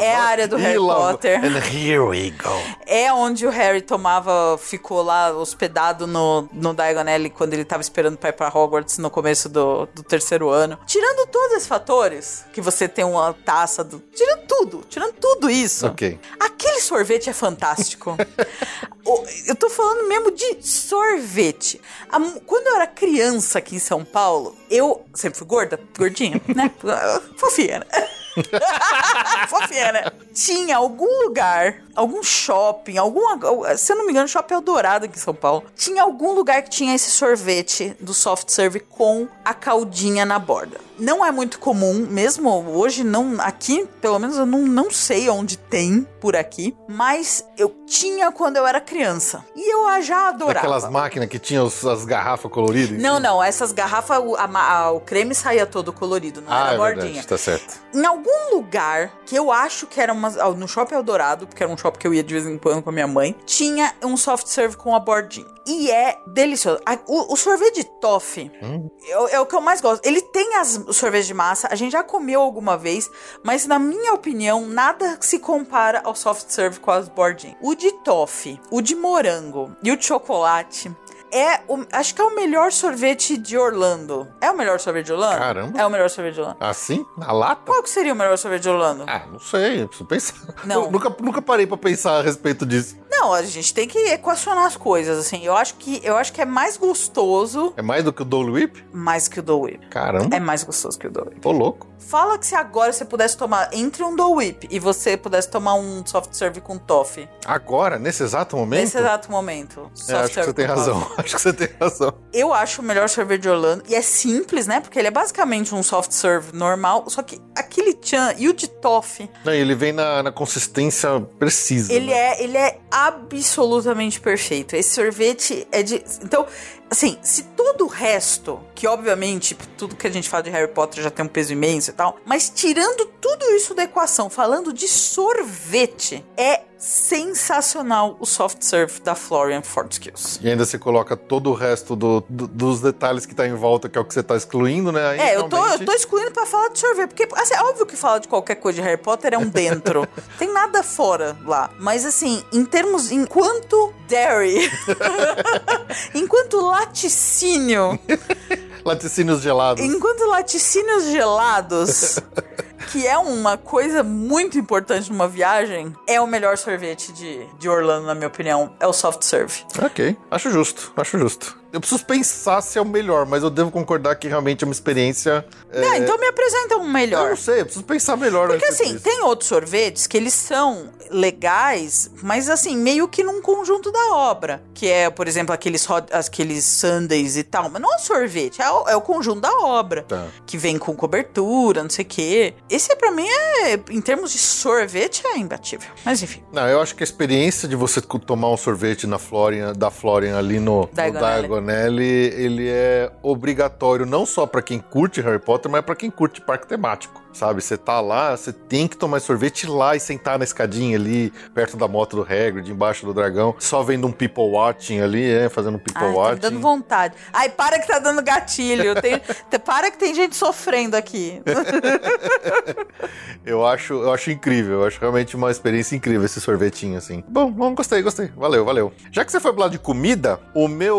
É a área do Harry. Potter. And here we go. É onde o Harry tomava, ficou lá hospedado no, no Diagon Alley quando ele tava esperando pra ir pra Hogwarts no começo do, do terceiro ano. Tirando todos esses fatores, que você tem uma taça do. Tirando tudo, tirando tudo isso. Ok. Aquele sorvete é fantástico. Eu tô falando mesmo de sorvete. Quando eu era criança aqui em São Paulo, eu sempre fui gorda, gordinha, né? Fofinha, né? Fofinha, né? Tinha algum lugar, algum shopping, alguma. Se eu não me engano, shopping Eldorado aqui em São Paulo. Tinha algum lugar que tinha esse sorvete do soft serve com a caldinha na borda. Não é muito comum, mesmo hoje, não. Aqui, pelo menos, eu não, não sei onde tem por aqui. Mas eu tinha quando eu era criança. E eu já adorava. Aquelas máquinas que tinham as garrafas coloridas. Não, não, essas garrafas, o, a a- o creme saía todo colorido, não Ah, era é bordinha. verdade, tá certo. Em algum lugar, que eu acho que era uma, ah, no Shopping Eldorado, porque era um shopping que eu ia de vez em quando com a minha mãe, tinha um soft serve com a bordinha. E é delicioso. A- o, o sorvete de toffee é, é o que eu mais gosto. Ele tem as, os sorvetes de massa, a gente já comeu alguma vez, mas na minha opinião, nada se compara ao soft serve com as bordinhas. O de toffee, o de morango e o de chocolate. É, o, acho que é o melhor sorvete de Orlando. É o melhor sorvete de Orlando? Caramba. É o melhor sorvete de Orlando. Assim? Na lata? Qual que seria o melhor sorvete de Orlando? Ah, não sei, eu preciso pensar. Não. Eu nunca, nunca parei pra pensar a respeito disso. Não, a gente tem que equacionar as coisas, assim. Eu acho que eu acho que é mais gostoso É mais do que o Dole Whip? mais que o Dole Whip. Caramba, É mais gostoso que o Dole Whip. tô louco. Fala que se agora você pudesse tomar entre um Dole Whip e você pudesse tomar um soft serve com toffee Agora, nesse exato momento? nesse exato momento. É, acho que você tem razão. toffee. Acho que você tem razão. Eu acho o melhor sorvete de Orlando. E é simples, né? Porque ele é basicamente um soft serve normal. Só que aquele chan e o de toffee, Não, e ele vem na, na consistência precisa. ele né? é, ele é absolutamente perfeito. Esse sorvete é de. Então, assim, se todo o resto, que obviamente tudo que a gente fala de Harry Potter já tem um peso imenso e tal, mas tirando tudo isso da equação, falando de sorvete, é sensacional o soft serve da Florian Fortskills. E ainda você coloca todo o resto do- do- dos detalhes que tá em volta, que é o que você tá excluindo, né? Aí, É, eu tô, realmente- eu tô excluindo pra falar de sorvete, porque assim, é óbvio que falar de qualquer coisa de Harry Potter é um dentro. Tem nada fora lá. Mas assim, em termos, enquanto dairy, enquanto laticínio, Laticínios gelados. enquanto laticínios gelados, que é uma coisa muito importante numa viagem, é o melhor sorvete de, de Orlando, na minha opinião. É o soft serve. Ok, acho justo, acho justo. Eu preciso pensar se é o melhor, mas eu devo concordar que realmente é uma experiência. é, Ah, então me apresenta um Eu melhor. não sei, eu preciso pensar melhor. Porque assim, disso. tem outros sorvetes que eles são legais, mas assim, meio que num conjunto da obra. Que é, por exemplo, aqueles, hot- aqueles sundaes e tal. Mas não é um sorvete, é o, é o conjunto da obra. Tá. Que vem com cobertura, não sei o quê. Esse pra mim é, em termos de sorvete, é imbatível. Mas enfim. Não, eu acho que a experiência de você tomar um sorvete na Florian, da Florian ali no, no Diagon Alley. Diagon Alley, ele é obrigatório não só pra quem curte Harry Potter, mas pra quem curte parque temático. Sabe, você tá lá, você tem que tomar sorvete lá e sentar na escadinha ali, perto da moto do Hagrid, embaixo do dragão, só vendo um people watching ali, é, fazendo um people Ai, tá watching. dando vontade. Ai, para que tá dando gatilho. Tem, te- para que tem gente sofrendo aqui. Eu acho, eu acho incrível, eu acho realmente uma experiência incrível esse sorvetinho, assim. Bom, bom, gostei, gostei. Valeu, valeu. Já que você foi pro lado de comida, o meu,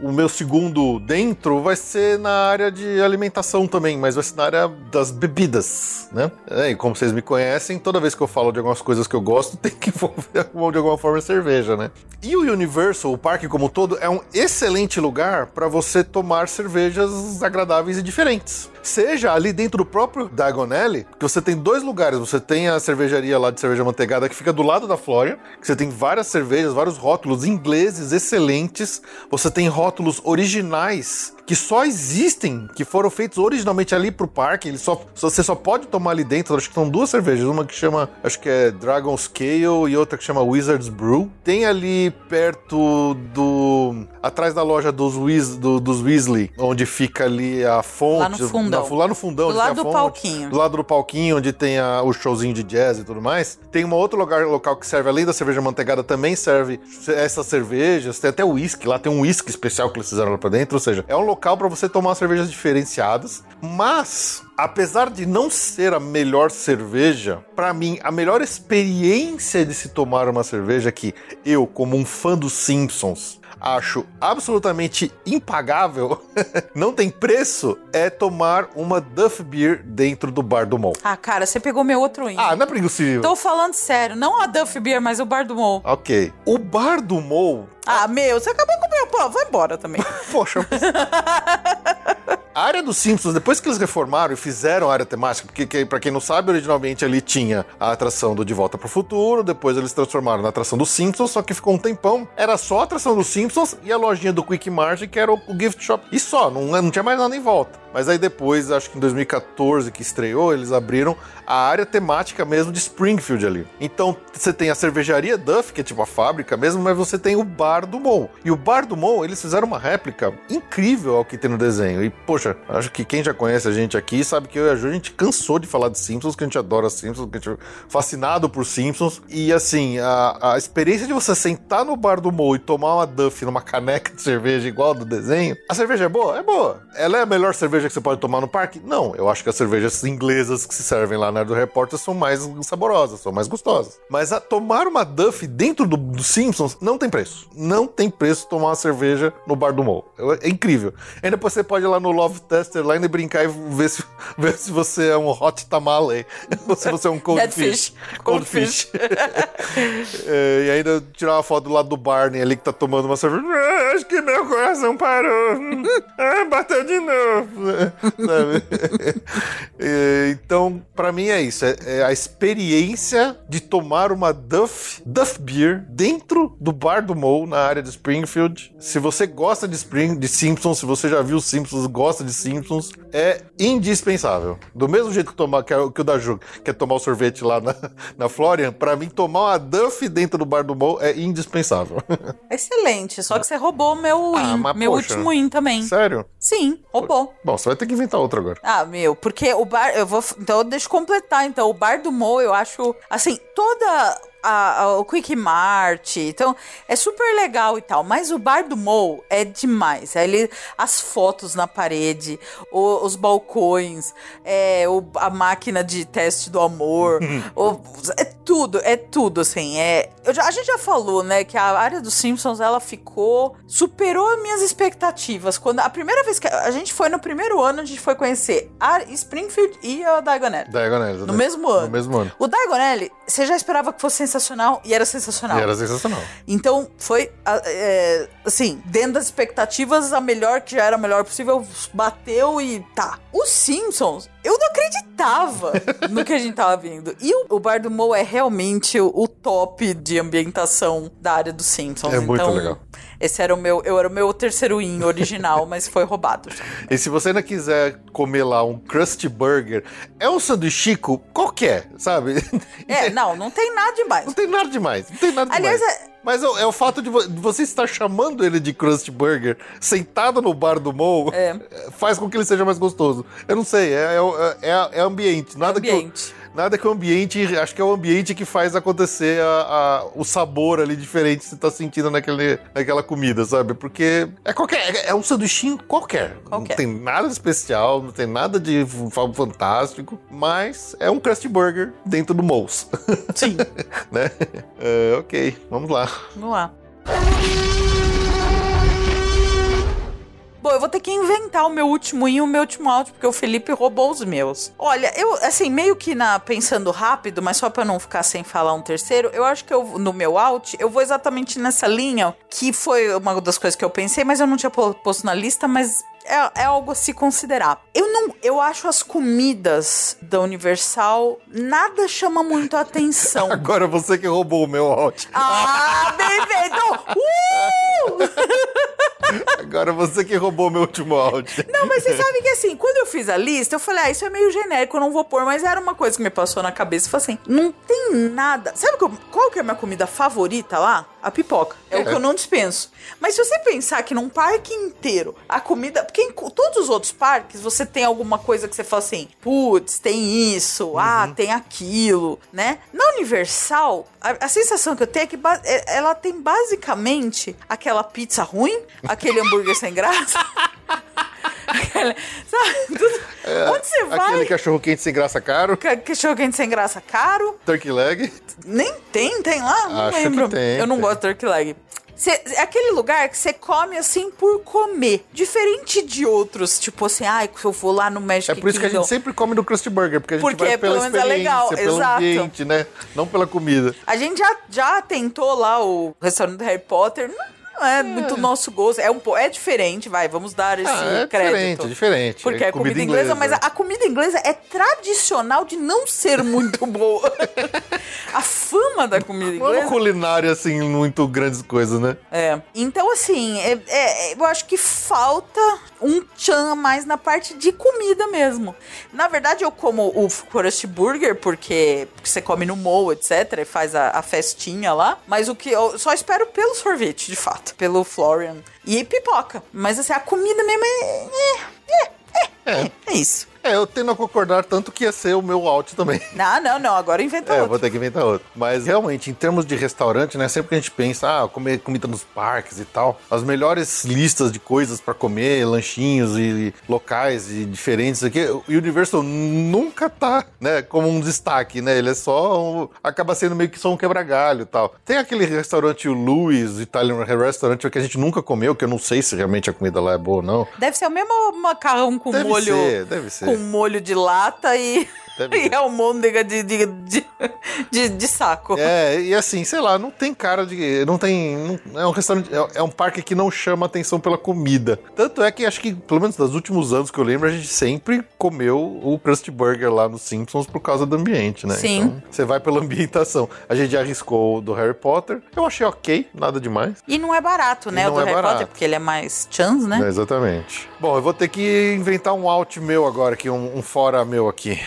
o meu segundo dentro vai ser na área de alimentação também, mas vai ser na área das bebidas, né? É, e como vocês me conhecem, toda vez que eu falo de algumas coisas que eu gosto, tem que envolver de alguma forma cerveja, né? E o Universal, o parque como um todo, é um excelente lugar para você tomar cervejas agradáveis e diferentes. Seja ali dentro do próprio Diagon Alley, que você tem dois lugares. Você tem a cervejaria lá de cerveja manteigada que fica do lado da Flória, que você tem várias cervejas, vários rótulos ingleses excelentes. Você tem rótulos originais que só existem, que foram feitos originalmente ali pro parque. Ele só, só- você só pode tomar ali dentro. Acho que são duas cervejas, uma que chama, acho que é Dragon's Scale e outra que chama Wizard's Brew. Tem ali perto do atrás da loja dos, Weas, do- dos Weasley, onde fica ali a fonte, Lá no fundão. na- lá no fundão, Do lado do fonte, palquinho. do lado do palquinho, onde tem a- o showzinho de jazz e tudo mais. Tem um outro lugar local que serve, além da cerveja manteigada, também serve essas cervejas. Tem até uísque, lá tem um uísque especial que eles fizeram lá pra dentro. Ou seja, é um local pra você tomar cervejas diferenciadas. Mas, apesar de não ser a melhor cerveja, pra mim, a melhor experiência de se tomar uma cerveja que eu, como um fã dos Simpsons, acho absolutamente impagável, não tem preço, é tomar uma Duff Beer dentro do bar do mall. Ah, cara, você pegou meu outro. Ah, não é possível. Tô falando sério, não a Duff Beer, mas o Bar do Mall. Ok. O bar do mall Ah, meu, você acabou com o meu. Pô, vai embora também. Poxa. A área dos Simpsons, depois que eles reformaram e fizeram a área temática, porque que, pra quem não sabe, originalmente ali tinha a atração do De Volta pro Futuro, depois eles transformaram na atração dos Simpsons, só que ficou um tempão. Era só a atração dos Simpsons e a lojinha do Quick Mart, que era o, o gift shop. E só, não, não tinha mais nada em volta. Mas aí depois, acho que em 2014 que estreou, eles abriram a área temática mesmo de Springfield ali. Então você tem a cervejaria Duff, que é tipo a fábrica mesmo, mas você tem o bar do Mall. E o bar do Mall, eles fizeram uma réplica incrível ao que tem no desenho. E, poxa, acho que quem já conhece a gente aqui sabe que eu e a Ju, a gente cansou de falar de Simpsons, que a gente adora Simpsons, que a gente é fascinado por Simpsons. E assim, a, a experiência de você sentar no bar do Mall e tomar uma Duff numa caneca de cerveja igual do desenho, a cerveja é boa? É boa. Ela é a melhor cerveja que você pode tomar no parque? Não. Eu acho que as cervejas inglesas que se servem lá na área do repórter são mais saborosas, são mais gostosas. Mas a tomar uma Duff dentro do, do Simpsons não tem preço. Não tem preço tomar uma cerveja no bar do Mall. É incrível. Ainda depois você pode ir lá no Love Tester lá e brincar e ver se, ver se você é um hot tamale ou se você é um cold fish. fish. Cold fish. É, e ainda tirar uma foto do lado do Barney ali que tá tomando uma cerveja. Ah, acho que meu coração parou. Ah, bateu de novo. Então, pra mim é isso. É, é a experiência de tomar uma Duff, Duff Beer dentro do bar do Mall na área de Springfield. Se você gosta de Spring, de Simpsons, se você já viu Simpsons, gosta de Simpsons, é indispensável. Do mesmo jeito que, tomar, que, é- que o da Ju, que é tomar o sorvete lá na, na Florian, pra mim tomar uma Duff dentro do bar do Mall é indispensável. Excelente, só que você roubou meu Ah, mas meu poxa. último win também. Sério? Sim, roubou. Bom, você vai ter que inventar outro agora. Ah, meu, porque o bar. Eu vou. Então, deixa eu completar. Então, o bar do Mo, eu acho. Assim, toda. A- a- o Quick Mart, então é super legal e tal, mas o bar do Mo é demais. Ele, as fotos na parede, o- os balcões, é, o- a máquina de teste do amor, o- é tudo, é tudo assim. É, eu já- a gente já falou, né, que a área dos Simpsons ela ficou superou as minhas expectativas. Quando a primeira vez que a gente foi no primeiro ano, a gente foi conhecer a Springfield e a Diagon Alley. Diagon Alley, No mesmo ano. No mesmo ano. O Diagon Alley, você já esperava que fosse sensacional e era sensacional. E era sensacional. Então, foi, é, assim, dentro das expectativas, a melhor que já era a melhor possível, bateu e tá. Os Simpsons, eu não acreditava no que a gente tava vendo. E o, o Bar do Mo é realmente o, o top de ambientação da área dos Simpsons. É muito então, legal. Esse era o meu, eu era o meu terceiro in original, mas foi roubado já. E se você ainda quiser comer lá um Krusty Burger, é um sanduíchico qualquer, sabe? É, não, não tem nada demais. Não tem nada demais. Não tem nada Aliás, demais. é- Mas é, o- é o fato de, vo- de você estar chamando ele de Krusty Burger sentado no bar do Mall É. faz com que ele seja mais gostoso. Eu não sei, é, é, é, é ambiente. Nada ambiente. Que o, nada que o ambiente. Acho que é o ambiente que faz acontecer a- a- o sabor ali diferente que você tá sentindo naquele, naquela comida, sabe? Porque é qualquer. É, é um sanduichinho qualquer. Qualquer. Não tem nada de especial, não tem nada de fantástico, mas é um Krusty Burger dentro do Moles. Sim, né? É, ok, vamos lá. vamos lá. Bom, eu vou ter que inventar o meu último e o meu último out, porque o Felipe roubou os meus. Olha, eu, assim, meio que na pensando rápido, mas só pra não ficar sem falar um terceiro, eu acho que eu, no meu out, eu vou exatamente nessa linha, que foi uma das coisas que eu pensei, mas eu não tinha po- posto na lista, mas é, é algo a se considerar. Eu não, eu acho as comidas da Universal nada chama muito a atenção. Agora você que roubou o meu out. Ah, bem feito! Uh! Agora você que roubou o meu último out. Não, mas você sabe que assim, quando eu fiz a lista, eu falei, ah, isso é meio genérico, eu não vou pôr, mas era uma coisa que me passou na cabeça. Eu falei assim, não tem nada. Sabe qual, que é a minha comida favorita lá? A pipoca. É, o que eu não dispenso. Mas se você pensar que num parque inteiro, a comida. Porque em todos os outros parques, você tem alguma coisa que você fala assim, putz, tem isso, ah, tem aquilo, né? Na Universal, a, a sensação que eu tenho é que é- ela tem basicamente aquela pizza ruim, aquele hambúrguer sem graça. Aquele- sabe? Tudo- Onde você vai? É, Aquele cachorro quente sem graça caro, Ca- Cachorro quente sem graça caro. turkey leg. Nem tem, tem lá? Não Acho lembro. Eu não tem. gosto de turkey leg. Cê- é aquele lugar que você come assim por comer. Diferente de outros, tipo assim, ai, que eu vou lá no Magic É por isso que a Kingdom. gente sempre come no Krusty Burger, porque a gente Porque vai pela pelo menos é experiência, legal, pelo exato. ambiente, né? Não pela comida. A gente já, já tentou lá o restaurante do Harry Potter. Não, não é, muito nosso gosto. É, um, é diferente, vai, vamos dar esse Ah, é crédito. diferente, é diferente. Porque É é comida, comida inglesa, inglesa. mas a, a comida inglesa é tradicional de não ser muito boa. a fama da comida Não é inglesa. culinária, assim, muito grandes coisas, né? É. Então, assim, é- é- eu acho que falta um tchan a mais na parte de comida mesmo. Na verdade, eu como o Krusty Burger porque, você come no mall, etc. E faz a, a festinha lá. Mas o que eu só espero pelo sorvete, de fato. Pelo Florian. E pipoca. Mas, assim, a comida mesmo é... É, é, é, é isso. É, eu tendo a concordar tanto que ia ser o meu out também. Não, não, não. Agora inventa É, outro. vou ter que inventar outro. Mas realmente, em termos de restaurante, né? Sempre que a gente pensa, ah, comer comida nos parques e tal, as melhores listas de coisas pra comer, lanchinhos e locais e diferentes aqui, o Universal nunca tá, né, como um destaque, né? Ele é só. um- acaba sendo meio que só um quebra-galho e tal. Tem aquele restaurante, o Louis Italian Restaurant, que a gente nunca comeu, que eu não sei se realmente a comida lá é boa ou não. Deve ser o mesmo macarrão com Deve molho... ser, deve ser. Com molho de lata e, Deve e almôndega de, de, de, de, de saco. É, e assim, sei lá, não tem cara de. Não tem. não- é um restaurante. É, é um parque que não chama atenção pela comida. Tanto é que acho que, pelo menos nos últimos anos que eu lembro, a gente sempre comeu o Krusty Burger lá nos Simpsons por causa do ambiente, né? Sim. Então, você vai pela ambientação. A gente já arriscou o do Harry Potter. Eu achei ok, nada demais. E não é barato, né? E O do é Harry barato. Potter, porque ele é mais chans, né? É, exatamente. Bom, eu vou ter que inventar um out meu agora, aqui, um, um fora meu aqui.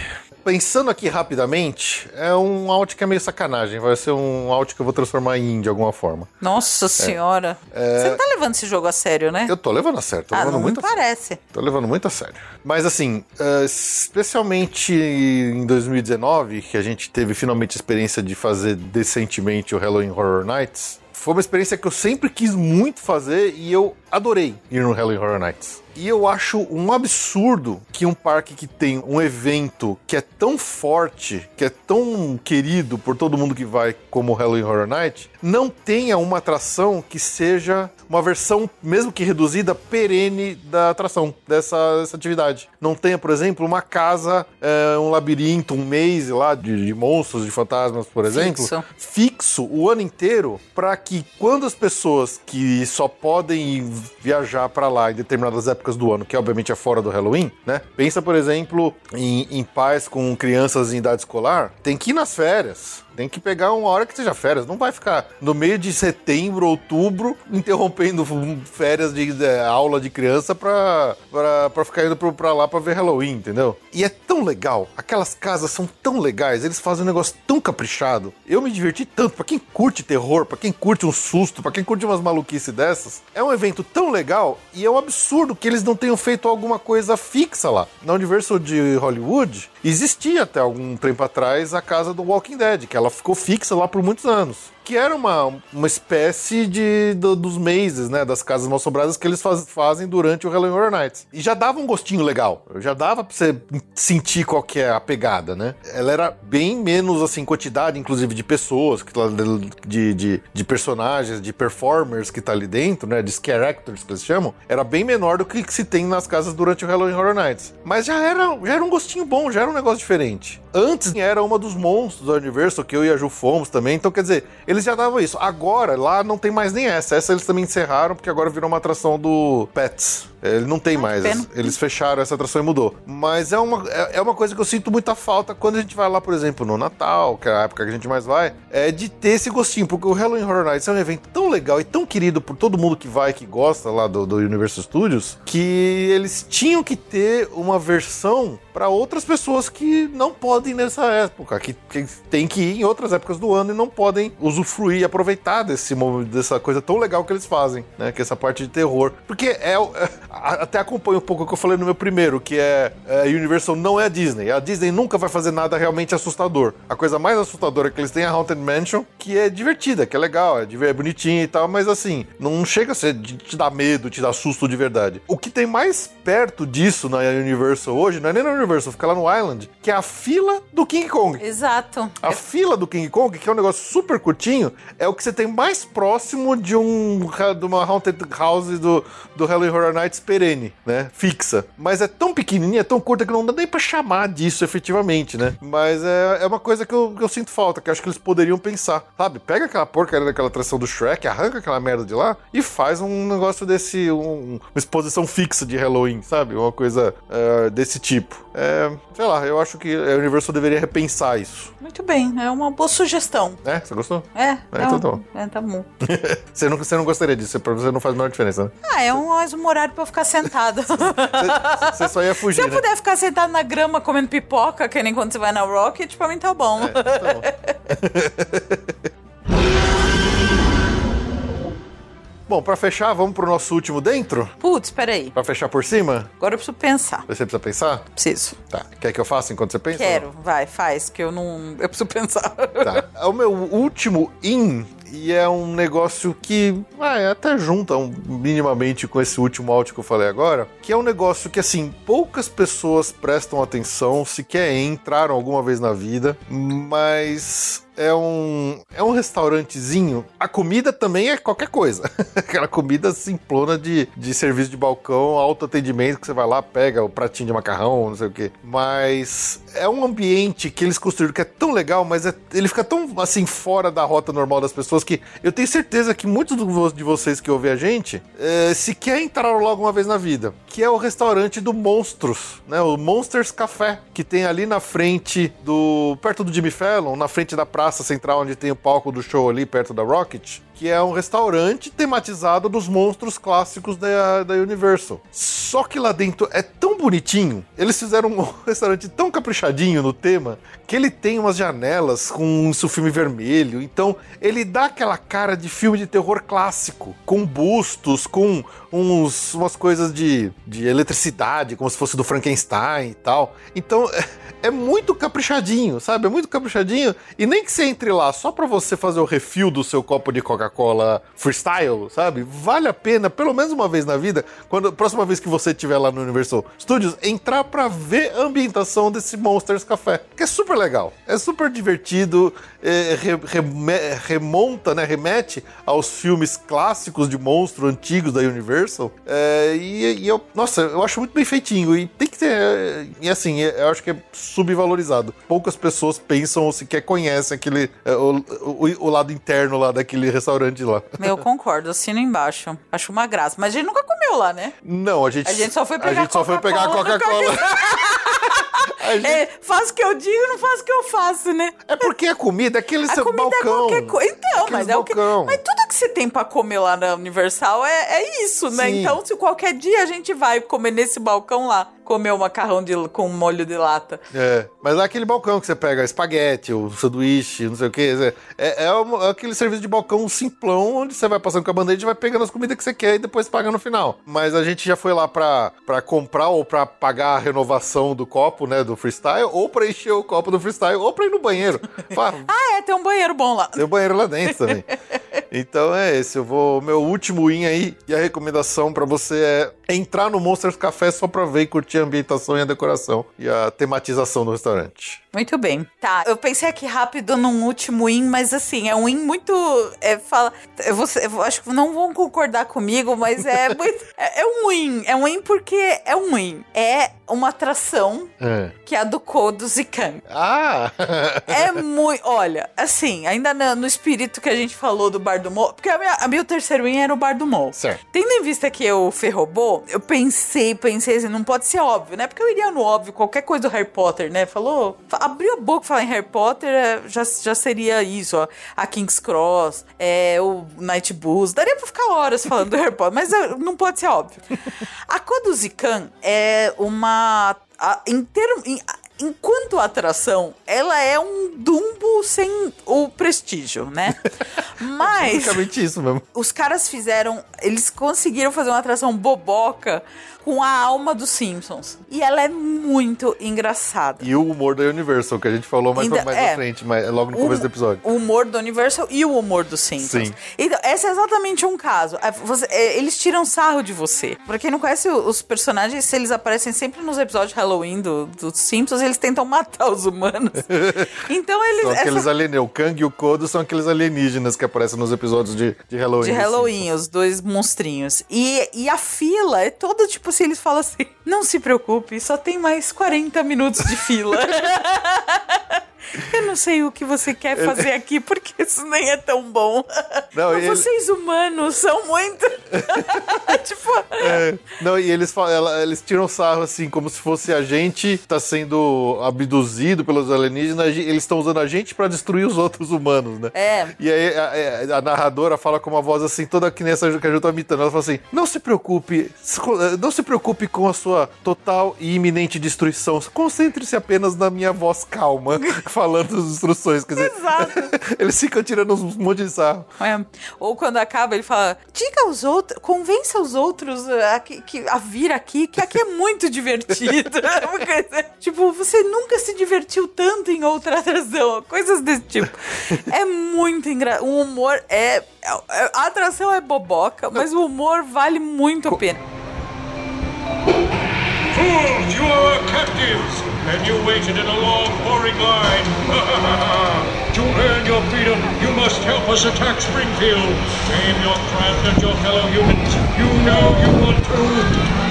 Pensando aqui rapidamente, é um out que é meio sacanagem. Vai ser um out que eu vou transformar em de alguma forma. Nossa senhora. Você não tá levando esse jogo a sério, né? É. Eu tô levando a sério, tô ah, levando não muito parece. Tô levando muito a sério. Mas assim, eh, especialmente em 2019, que a gente teve finalmente a experiência de fazer decentemente o Halloween Horror Nights, foi uma experiência que eu sempre quis muito fazer e eu adorei ir no Halloween Horror Nights. E eu acho um absurdo que um parque que tem um evento que é tão forte, que é tão querido por todo mundo que vai, como Halloween Horror Night, não tenha uma atração que seja uma versão, mesmo que reduzida, perene da atração, dessa, dessa atividade. Não tenha, por exemplo, uma casa, é, um labirinto, um maze lá de, de monstros, de fantasmas, por exemplo, Fixo. fixo o ano inteiro para que quando as pessoas que só podem viajar para lá em determinadas épocas do ano, que obviamente é fora do Halloween, né? Pensa, por exemplo, em, em pais com crianças em idade escolar, tem que ir nas férias. Tem que pegar uma hora que seja férias. Não vai ficar no meio de setembro, outubro, interrompendo férias de, de aula de criança pra, pra, pra ficar indo pra lá pra ver Halloween, entendeu? E é tão legal. Aquelas casas são tão legais. Eles fazem um negócio tão caprichado. Eu me diverti tanto. Pra quem curte terror, pra quem curte um susto, pra quem curte umas maluquices dessas, é um evento tão legal e é um absurdo que eles não tenham feito alguma coisa fixa lá. Na Universal de Hollywood, existia até algum tempo atrás a casa do Walking Dead, que ela ficou fixa lá por muitos anos. Que era uma, uma espécie de do- dos meses, né? Das casas mal assombradas que eles faz- fazem durante o Halloween Horror Nights. E já dava um gostinho legal. Já dava pra você sentir qual que é a pegada, né? Ela era bem menos, assim, quantidade, inclusive, de pessoas, que tá- de, de, de personagens, de performers que tá ali dentro, né? De scare actors que eles chamam. Era bem menor do que se tem nas casas durante o Halloween Horror Nights. Mas já era, já era um gostinho bom, já era um negócio diferente. Antes era uma dos monstros da Universal, que eu e a Ju fomos também. Então, quer dizer, eles já davam isso. Agora, lá não tem mais nem essa. Essa eles também encerraram, porque agora virou uma atração do Pets. Ele não tem mais. pena. Eles fecharam essa atração e mudou. Mas é uma, é, é uma coisa que eu sinto muita falta quando a gente vai lá, por exemplo, no Natal, que é a época que a gente mais vai, é de ter esse gostinho. Porque o Halloween Horror Nights é um evento tão legal e tão querido por todo mundo que vai, que gosta lá do, do Universal Studios, que eles tinham que ter uma versão para outras pessoas que não podem nessa época, que, que tem que ir em outras épocas do ano e não podem usufruir e aproveitar desse momento, dessa coisa tão legal que eles fazem, né? Que é essa parte de terror. Porque é, o- é- até acompanha um pouco o que eu falei no meu primeiro, que é, é, a Universal não é a Disney. A Disney nunca vai fazer nada realmente assustador. A coisa mais assustadora que eles têm é a Haunted Mansion, que é divertida, que é legal, é, é bonitinha e tal, mas assim, não chega a ser de te dar medo, te dar susto de verdade. O que tem mais perto disso na Universal hoje, não é nem na Universal, fica lá no Island, que é a fila do King Kong. Exato. A fila do King Kong, que é um negócio super curtinho, é o que você tem mais próximo de um de uma Haunted House do, do Halloween Horror Nights perene, né? Fixa. Mas é tão pequenininha, é tão curta que não dá nem pra chamar disso efetivamente, né? Mas é, é uma coisa que eu, que eu sinto falta, que eu acho que eles poderiam pensar, sabe? Pega aquela porcaria daquela atração do Shrek, arranca aquela merda de lá e faz um negócio desse, um- uma exposição fixa de Halloween, sabe? Uma coisa é, desse tipo. É, sei lá, eu acho que a Universal deveria repensar isso. Muito bem, é uma boa sugestão. É? Você gostou? É, É, então tá bom. é, tá bom. Você não, você não gostaria disso, pra você não faz a menor diferença, né? Ah, é um, um horário pra ficar sentado. Você, só ia Se fugir, eu né? puder ficar sentado na grama comendo pipoca, que nem quando você vai na Rocket, pra mim tá bom. É, tá bom. Bom, pra fechar, vamos pro nosso último dentro? Putz, peraí. Pra fechar por cima? Agora eu preciso pensar. Você precisa pensar? Preciso. Tá. Quer que eu faça enquanto você pensa? Quero. Vai, faz, que eu não. Eu preciso pensar. Tá. É o meu último in e é um negócio que vai até junta um- minimamente com esse último áudio que eu falei agora, que é um negócio que assim poucas pessoas prestam atenção, sequer entraram alguma vez na vida, mas é um é um restaurantezinho. A comida também é qualquer coisa, aquela comida simplona de, de serviço de balcão, alto atendimento que você vai lá pega o pratinho de macarrão, não sei o que, mas é um ambiente que eles construíram que é tão legal, mas é- ele fica tão assim fora da rota normal das pessoas que eu tenho certeza que muitos de vocês que ouvem a gente eh, sequer entraram logo uma vez na vida, que é o restaurante do Monstros, né? O Monsters Café, que tem ali na frente do perto do Jimmy Fallon, na frente da praça central onde tem o palco do show ali perto da Rocket, que é um restaurante tematizado dos monstros clássicos da, da Universal. Só que lá dentro é tão bonitinho, eles fizeram um restaurante tão caprichadinho no tema, que ele tem umas janelas com um filme vermelho, então ele dá aquela cara de filme de terror clássico, com bustos, com uns, umas coisas de, de eletricidade, como se fosse do Frankenstein e tal. Então é, é muito caprichadinho, sabe? É muito caprichadinho. E nem que você entre lá só pra você fazer o refil do seu copo de Coca-Cola freestyle, sabe? Vale a pena, pelo menos uma vez na vida, quando próxima vez que você estiver lá no Universal Studios, entrar pra ver a ambientação desse Monsters Café. Que é super legal. É super divertido, é, re- remonta, né? Remete aos filmes clássicos de monstro antigos da Universal. É, e, e eu, nossa, eu acho muito bem feitinho. E tem que ter. é, E assim, é- eu acho que é subvalorizado. Poucas pessoas pensam ou sequer conhecem aquele. é, o, o- o lado interno lá daquele restaurante lá. Eu concordo, assino embaixo. Acho uma graça. Mas a gente nunca comeu lá, né? Não, a gente. A gente só foi pegar a gente só foi pegar a Coca-Cola. Gente- É, faz o que eu digo, não faz o que eu faço, né? É porque a comida é aquele A seu comida balcão. é qualquer coisa. Então, mas é o que. balcão. Mas tudo que você tem pra comer lá na Universal é, é isso, né? Sim. Então, se qualquer dia a gente vai comer nesse balcão lá, comer o macarrão de, com molho de lata. É, mas é aquele balcão que você pega espaguete, o sanduíche, não sei o que. É, é, um- é aquele serviço de balcão simplão, onde você vai passando com a bandeja e vai pegando as comidas que você quer e depois paga no final. Mas a gente já foi lá pra, pra comprar ou pra pagar a renovação do copo, né, do freestyle, ou pra encher o copo do freestyle, ou pra ir no banheiro. Fala, Ah, é, tem um banheiro bom lá. tem um banheiro lá dentro também. Então é esse, eu vou. Meu último in aí, e a recomendação pra você é entrar no Monsters Café só pra ver e curtir a ambientação e a decoração e a tematização do restaurante. Muito bem. Tá, eu pensei aqui rápido num último in, mas assim, é um in muito. É, fala, eu, vou, eu acho que não vão concordar comigo, mas é muito. É, é um in. É um in porque é um in. É uma atração É. que é a do Kodo Zikan. Ah! É muito. Olha, assim, ainda no, no espírito que a gente falou do Bar do Mo. Porque a minha, a meu terceiro in era o Bar do Mo. Certo. Tendo em vista que eu ferrobô, eu pensei, pensei assim, não pode ser óbvio, né? Porque eu iria no óbvio, qualquer coisa do Harry Potter, né? Falou, fa- abriu a boca e falou em Harry Potter, é, já, já seria isso, ó. A King's Cross, é, o Night Bulls. Daria pra ficar horas falando do Harry Potter, mas é, não pode ser óbvio. A Koduzikan é uma. a- em termo, em- enquanto atração, ela é um Dumbo sem o prestígio, né? Mas Basicamente isso mesmo. os caras fizeram, eles conseguiram fazer uma atração boboca com a alma dos Simpsons. E ela é muito engraçada. E o humor da Universal, que a gente falou mais, Ainda- mais é. pra frente, mas é logo no começo do episódio. O humor do Universal e o humor dos Simpsons. Sim. Então, esse é exatamente um caso. É, você- é, eles tiram sarro de você. Pra quem não conhece os personagens, eles aparecem sempre nos episódios de Halloween do- dos Simpsons, eles tentam matar os humanos. então eles. São essa- aqueles alienígenas. O Kang e o Kodo são aqueles alienígenas que aparecem nos episódios de, de Halloween. de assim. Halloween, os dois monstrinhos. E, e a fila é toda tipo assim: eles falam assim, não se preocupe, só tem mais 40 minutos de fila. Eu não sei o que você quer fazer aqui, porque isso nem é tão bom. Não, Mas ele- Vocês humanos são muito. tipo. É, não, e eles, fa- ela- eles tiram sarro assim, como se fosse a gente tá sendo abduzido pelos alienígenas, eles estão usando a gente pra destruir os outros humanos, né? É. E aí a, é, a narradora fala com uma voz assim, toda que nem essa que a gente tá imitando. Ela fala assim: não se preocupe, eh, não se preocupe com a sua total e iminente destruição. Concentre-se apenas na minha voz calma, falando as instruções. Quer dizer, Exato. eles ficam tirando uns monte de sarro. É. Ou quando acaba, ele fala: diga aos outros, convença os outros a, que, que- a vir aqui, que aqui é muito divertido. Tipo, você nunca se divertiu tanto em outra atração. Coisas desse tipo. É muito engraçado. O humor é, é- A atração é boboca, mas o humor vale muito a pena. Fools, you are captives, and you waited in a long, boring line. to earn your freedom, you must help us attack Springfield. Save your craft and your fellow humans. You know you want to.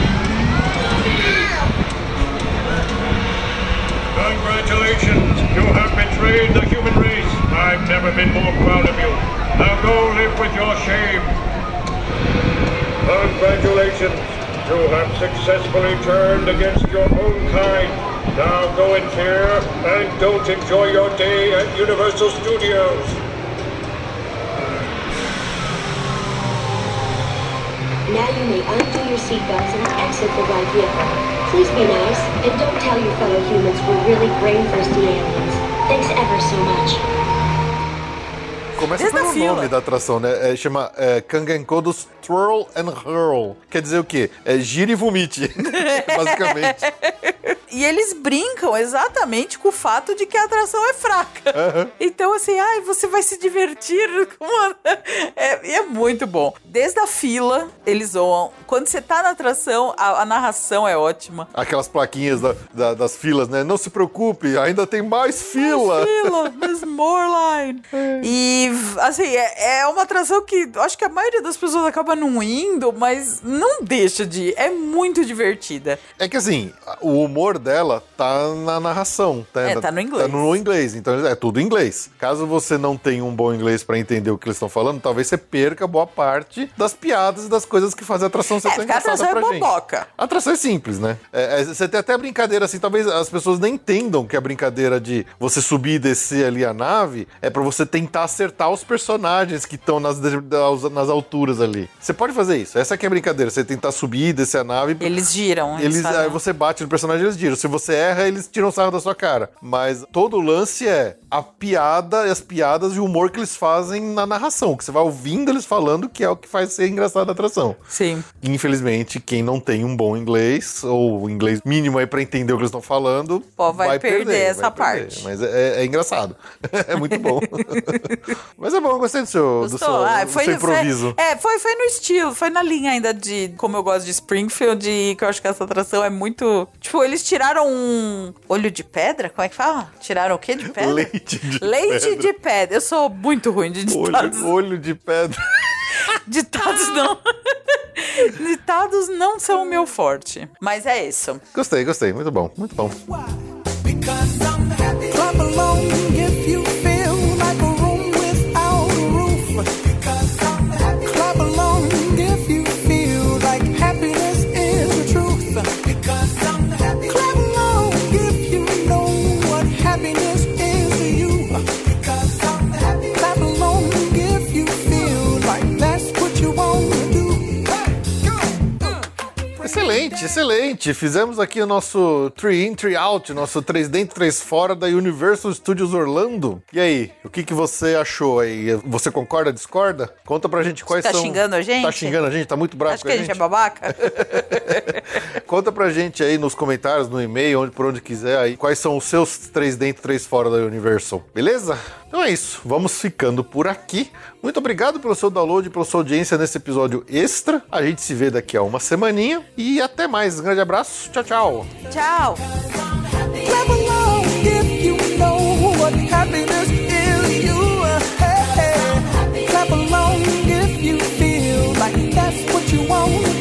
Congratulations, you have betrayed the human race. I've never been more proud of you. Now go live with your shame. Congratulations! You have successfully turned against your own kind. Now go in fear and don't enjoy your day at Universal Studios. Now you may undo your seatbelts and exit the right vehicle. Please be nice and don't tell your fellow humans we're really brain-thirsty aliens. Thanks ever so much. Começa Desde pelo nome da atração, né? É, chama é, Kangenkodos Twirl and Hurl. Quer dizer o quê? É gira e vomite, basicamente. E eles brincam exatamente com o fato de que a atração é fraca. Então, assim, ai, você vai se divertir. É, e é muito bom. Desde a fila, eles zoam. Quando você tá na atração, a, a narração é ótima. Aquelas plaquinhas da- da- das filas, né? Não se preocupe, ainda tem mais fila. Fila, there's more line. E, assim, é, é uma atração que acho que a maioria das pessoas acaba não indo, mas não deixa de ir. É muito divertida. É que assim, o humor dela tá na narração. Tá, É, tá no inglês. Tá no inglês, então é tudo inglês. Caso você não tenha um bom inglês pra entender o que eles estão falando, talvez você perca boa parte das piadas e das coisas que fazem a atração ser É, tão engraçada atração é pra gente. boboca. A atração é simples, né? É, é, você tem até brincadeira assim, talvez as pessoas nem entendam que a brincadeira de você subir e descer ali a nave é pra você tentar acertar os personagens que estão nas, nas alturas ali. Você pode fazer isso. Essa aqui é a brincadeira. Você tentar subir e descer a nave. Eles giram. Eles, fazem- aí você bate no personagem, eles giram. Se você erra, eles tiram sarro da sua cara. Mas todo o lance é a piada, as piadas e o humor que eles fazem na narração. Que você vai ouvindo eles falando, que é o que faz ser engraçado a atração. Sim. Infelizmente, quem não tem um bom inglês, ou inglês mínimo aí pra entender o que eles estão falando, Pô, vai perder essa vai perder. parte. Mas é, é engraçado. é muito bom. Mas é bom, eu gostei do seu, do seu, Ah, do foi, seu improviso. Foi, é, foi, foi no estilo, foi na linha ainda de como eu gosto de Springfield e que eu acho que essa atração é muito. Tipo, eles tiraram um olho de pedra? Como é que fala? Tiraram o quê de pedra? Leite de Leite pedra. de pedra. Eu sou muito ruim de ditados. Olho, olho de pedra. Ditados não. ditados não são o meu forte. Mas é isso. Gostei, gostei. Muito bom, muito bom. Because I'm happy. Excelente, Excelente. Fizemos aqui o nosso 3 in, 3 out, nosso 3 dentro, 3 fora da Universal Studios Orlando. E aí, o que, que você achou aí? Você concorda, discorda? Conta pra gente quais Tá são... xingando a gente? Tá xingando a gente? Tá muito bravo Acho com que a gente é babaca. Conta pra gente aí nos comentários, no e-mail, onde, por onde quiser aí, quais são os seus 3 dentro, 3 fora da Universal, beleza? Então é isso, vamos ficando por aqui. Muito obrigado pelo seu download, pela sua audiência nesse episódio extra. A gente se vê daqui a uma semaninha e até mais. Um grande abraço, tchau, tchau. Tchau. You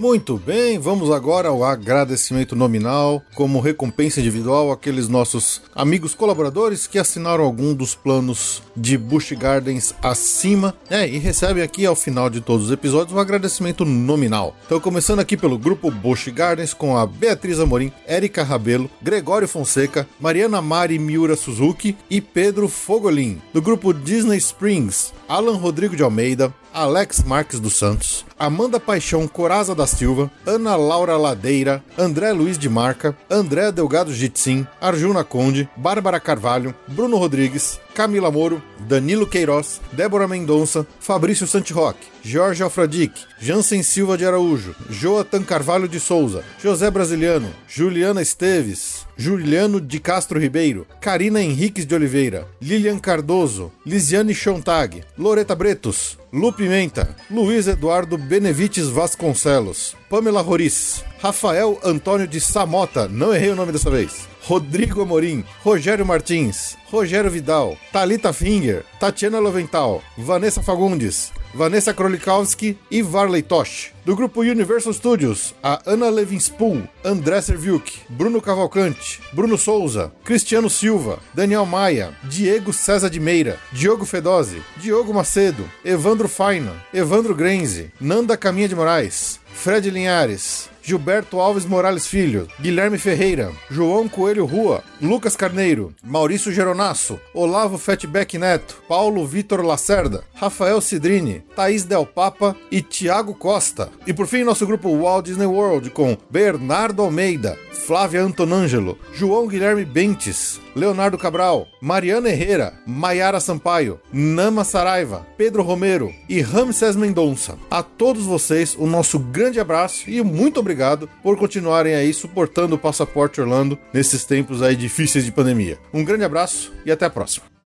Muito bem, vamos agora ao agradecimento nominal, como recompensa individual àqueles nossos amigos colaboradores que assinaram algum dos planos de Busch Gardens acima, é, e recebem aqui ao final de todos os episódios um agradecimento nominal. Então, começando aqui pelo grupo Busch Gardens com a Beatriz Amorim, Érica Rabelo, Gregório Fonseca, Mariana Mari Miura Suzuki e Pedro Fogolin. Do grupo Disney Springs, Alan Rodrigo de Almeida, Alex Marques dos Santos, Amanda Paixão Coraza da Silva, Ana Laura Ladeira, André Luiz de Marca, André Delgado Jitsin, Arjuna Conde, Bárbara Carvalho, Bruno Rodrigues, Camila Moro, Danilo Queiroz, Débora Mendonça, Fabrício Santiroque, Jorge Alfradique, Jansen Silva de Araújo, Joatan Carvalho de Souza, José Brasiliano, Juliana Esteves, Juliano de Castro Ribeiro, Karina Henriques de Oliveira, Lilian Cardoso, Lisiane Chontag, Loreta Bretos, Lu Pimenta, Luiz Eduardo Benevites Vasconcelos, Pamela Roriz, Rafael Antônio de Samota, não errei o nome dessa vez, Rodrigo Amorim, Rogério Martins, Rogério Vidal, Talita Finger, Tatiana Lovental, Vanessa Fagundes, Vanessa Krolikowski e Varley Tosh. Do grupo Universal Studios, a Ana Levinspool, André Serviuk, Bruno Cavalcante, Bruno Souza, Cristiano Silva, Daniel Maia, Diego César de Meira, Diogo Fedose, Diogo Macedo, Evandro Faina, Evandro Grenze, Nanda Caminha de Moraes, Fred Linhares, Gilberto Alves Morales Filho, Guilherme Ferreira, João Coelho Rua, Lucas Carneiro, Maurício Geronasso, Olavo Fatback Neto, Paulo Vitor Lacerda, Rafael Cidrini, Thaís Del Papa e Tiago Costa. E por fim, nosso grupo Walt Disney World com Bernardo Almeida, Flávia Antonângelo, João Guilherme Bentes, Leonardo Cabral, Mariana Herrera, Maiara Sampaio, Nama Saraiva, Pedro Romero e Ramses Mendonça. A todos vocês, o nosso grande abraço e muito obrigado por continuarem aí suportando o Passaporte Orlando nesses tempos aí difíceis de pandemia. Um grande abraço e até a próxima.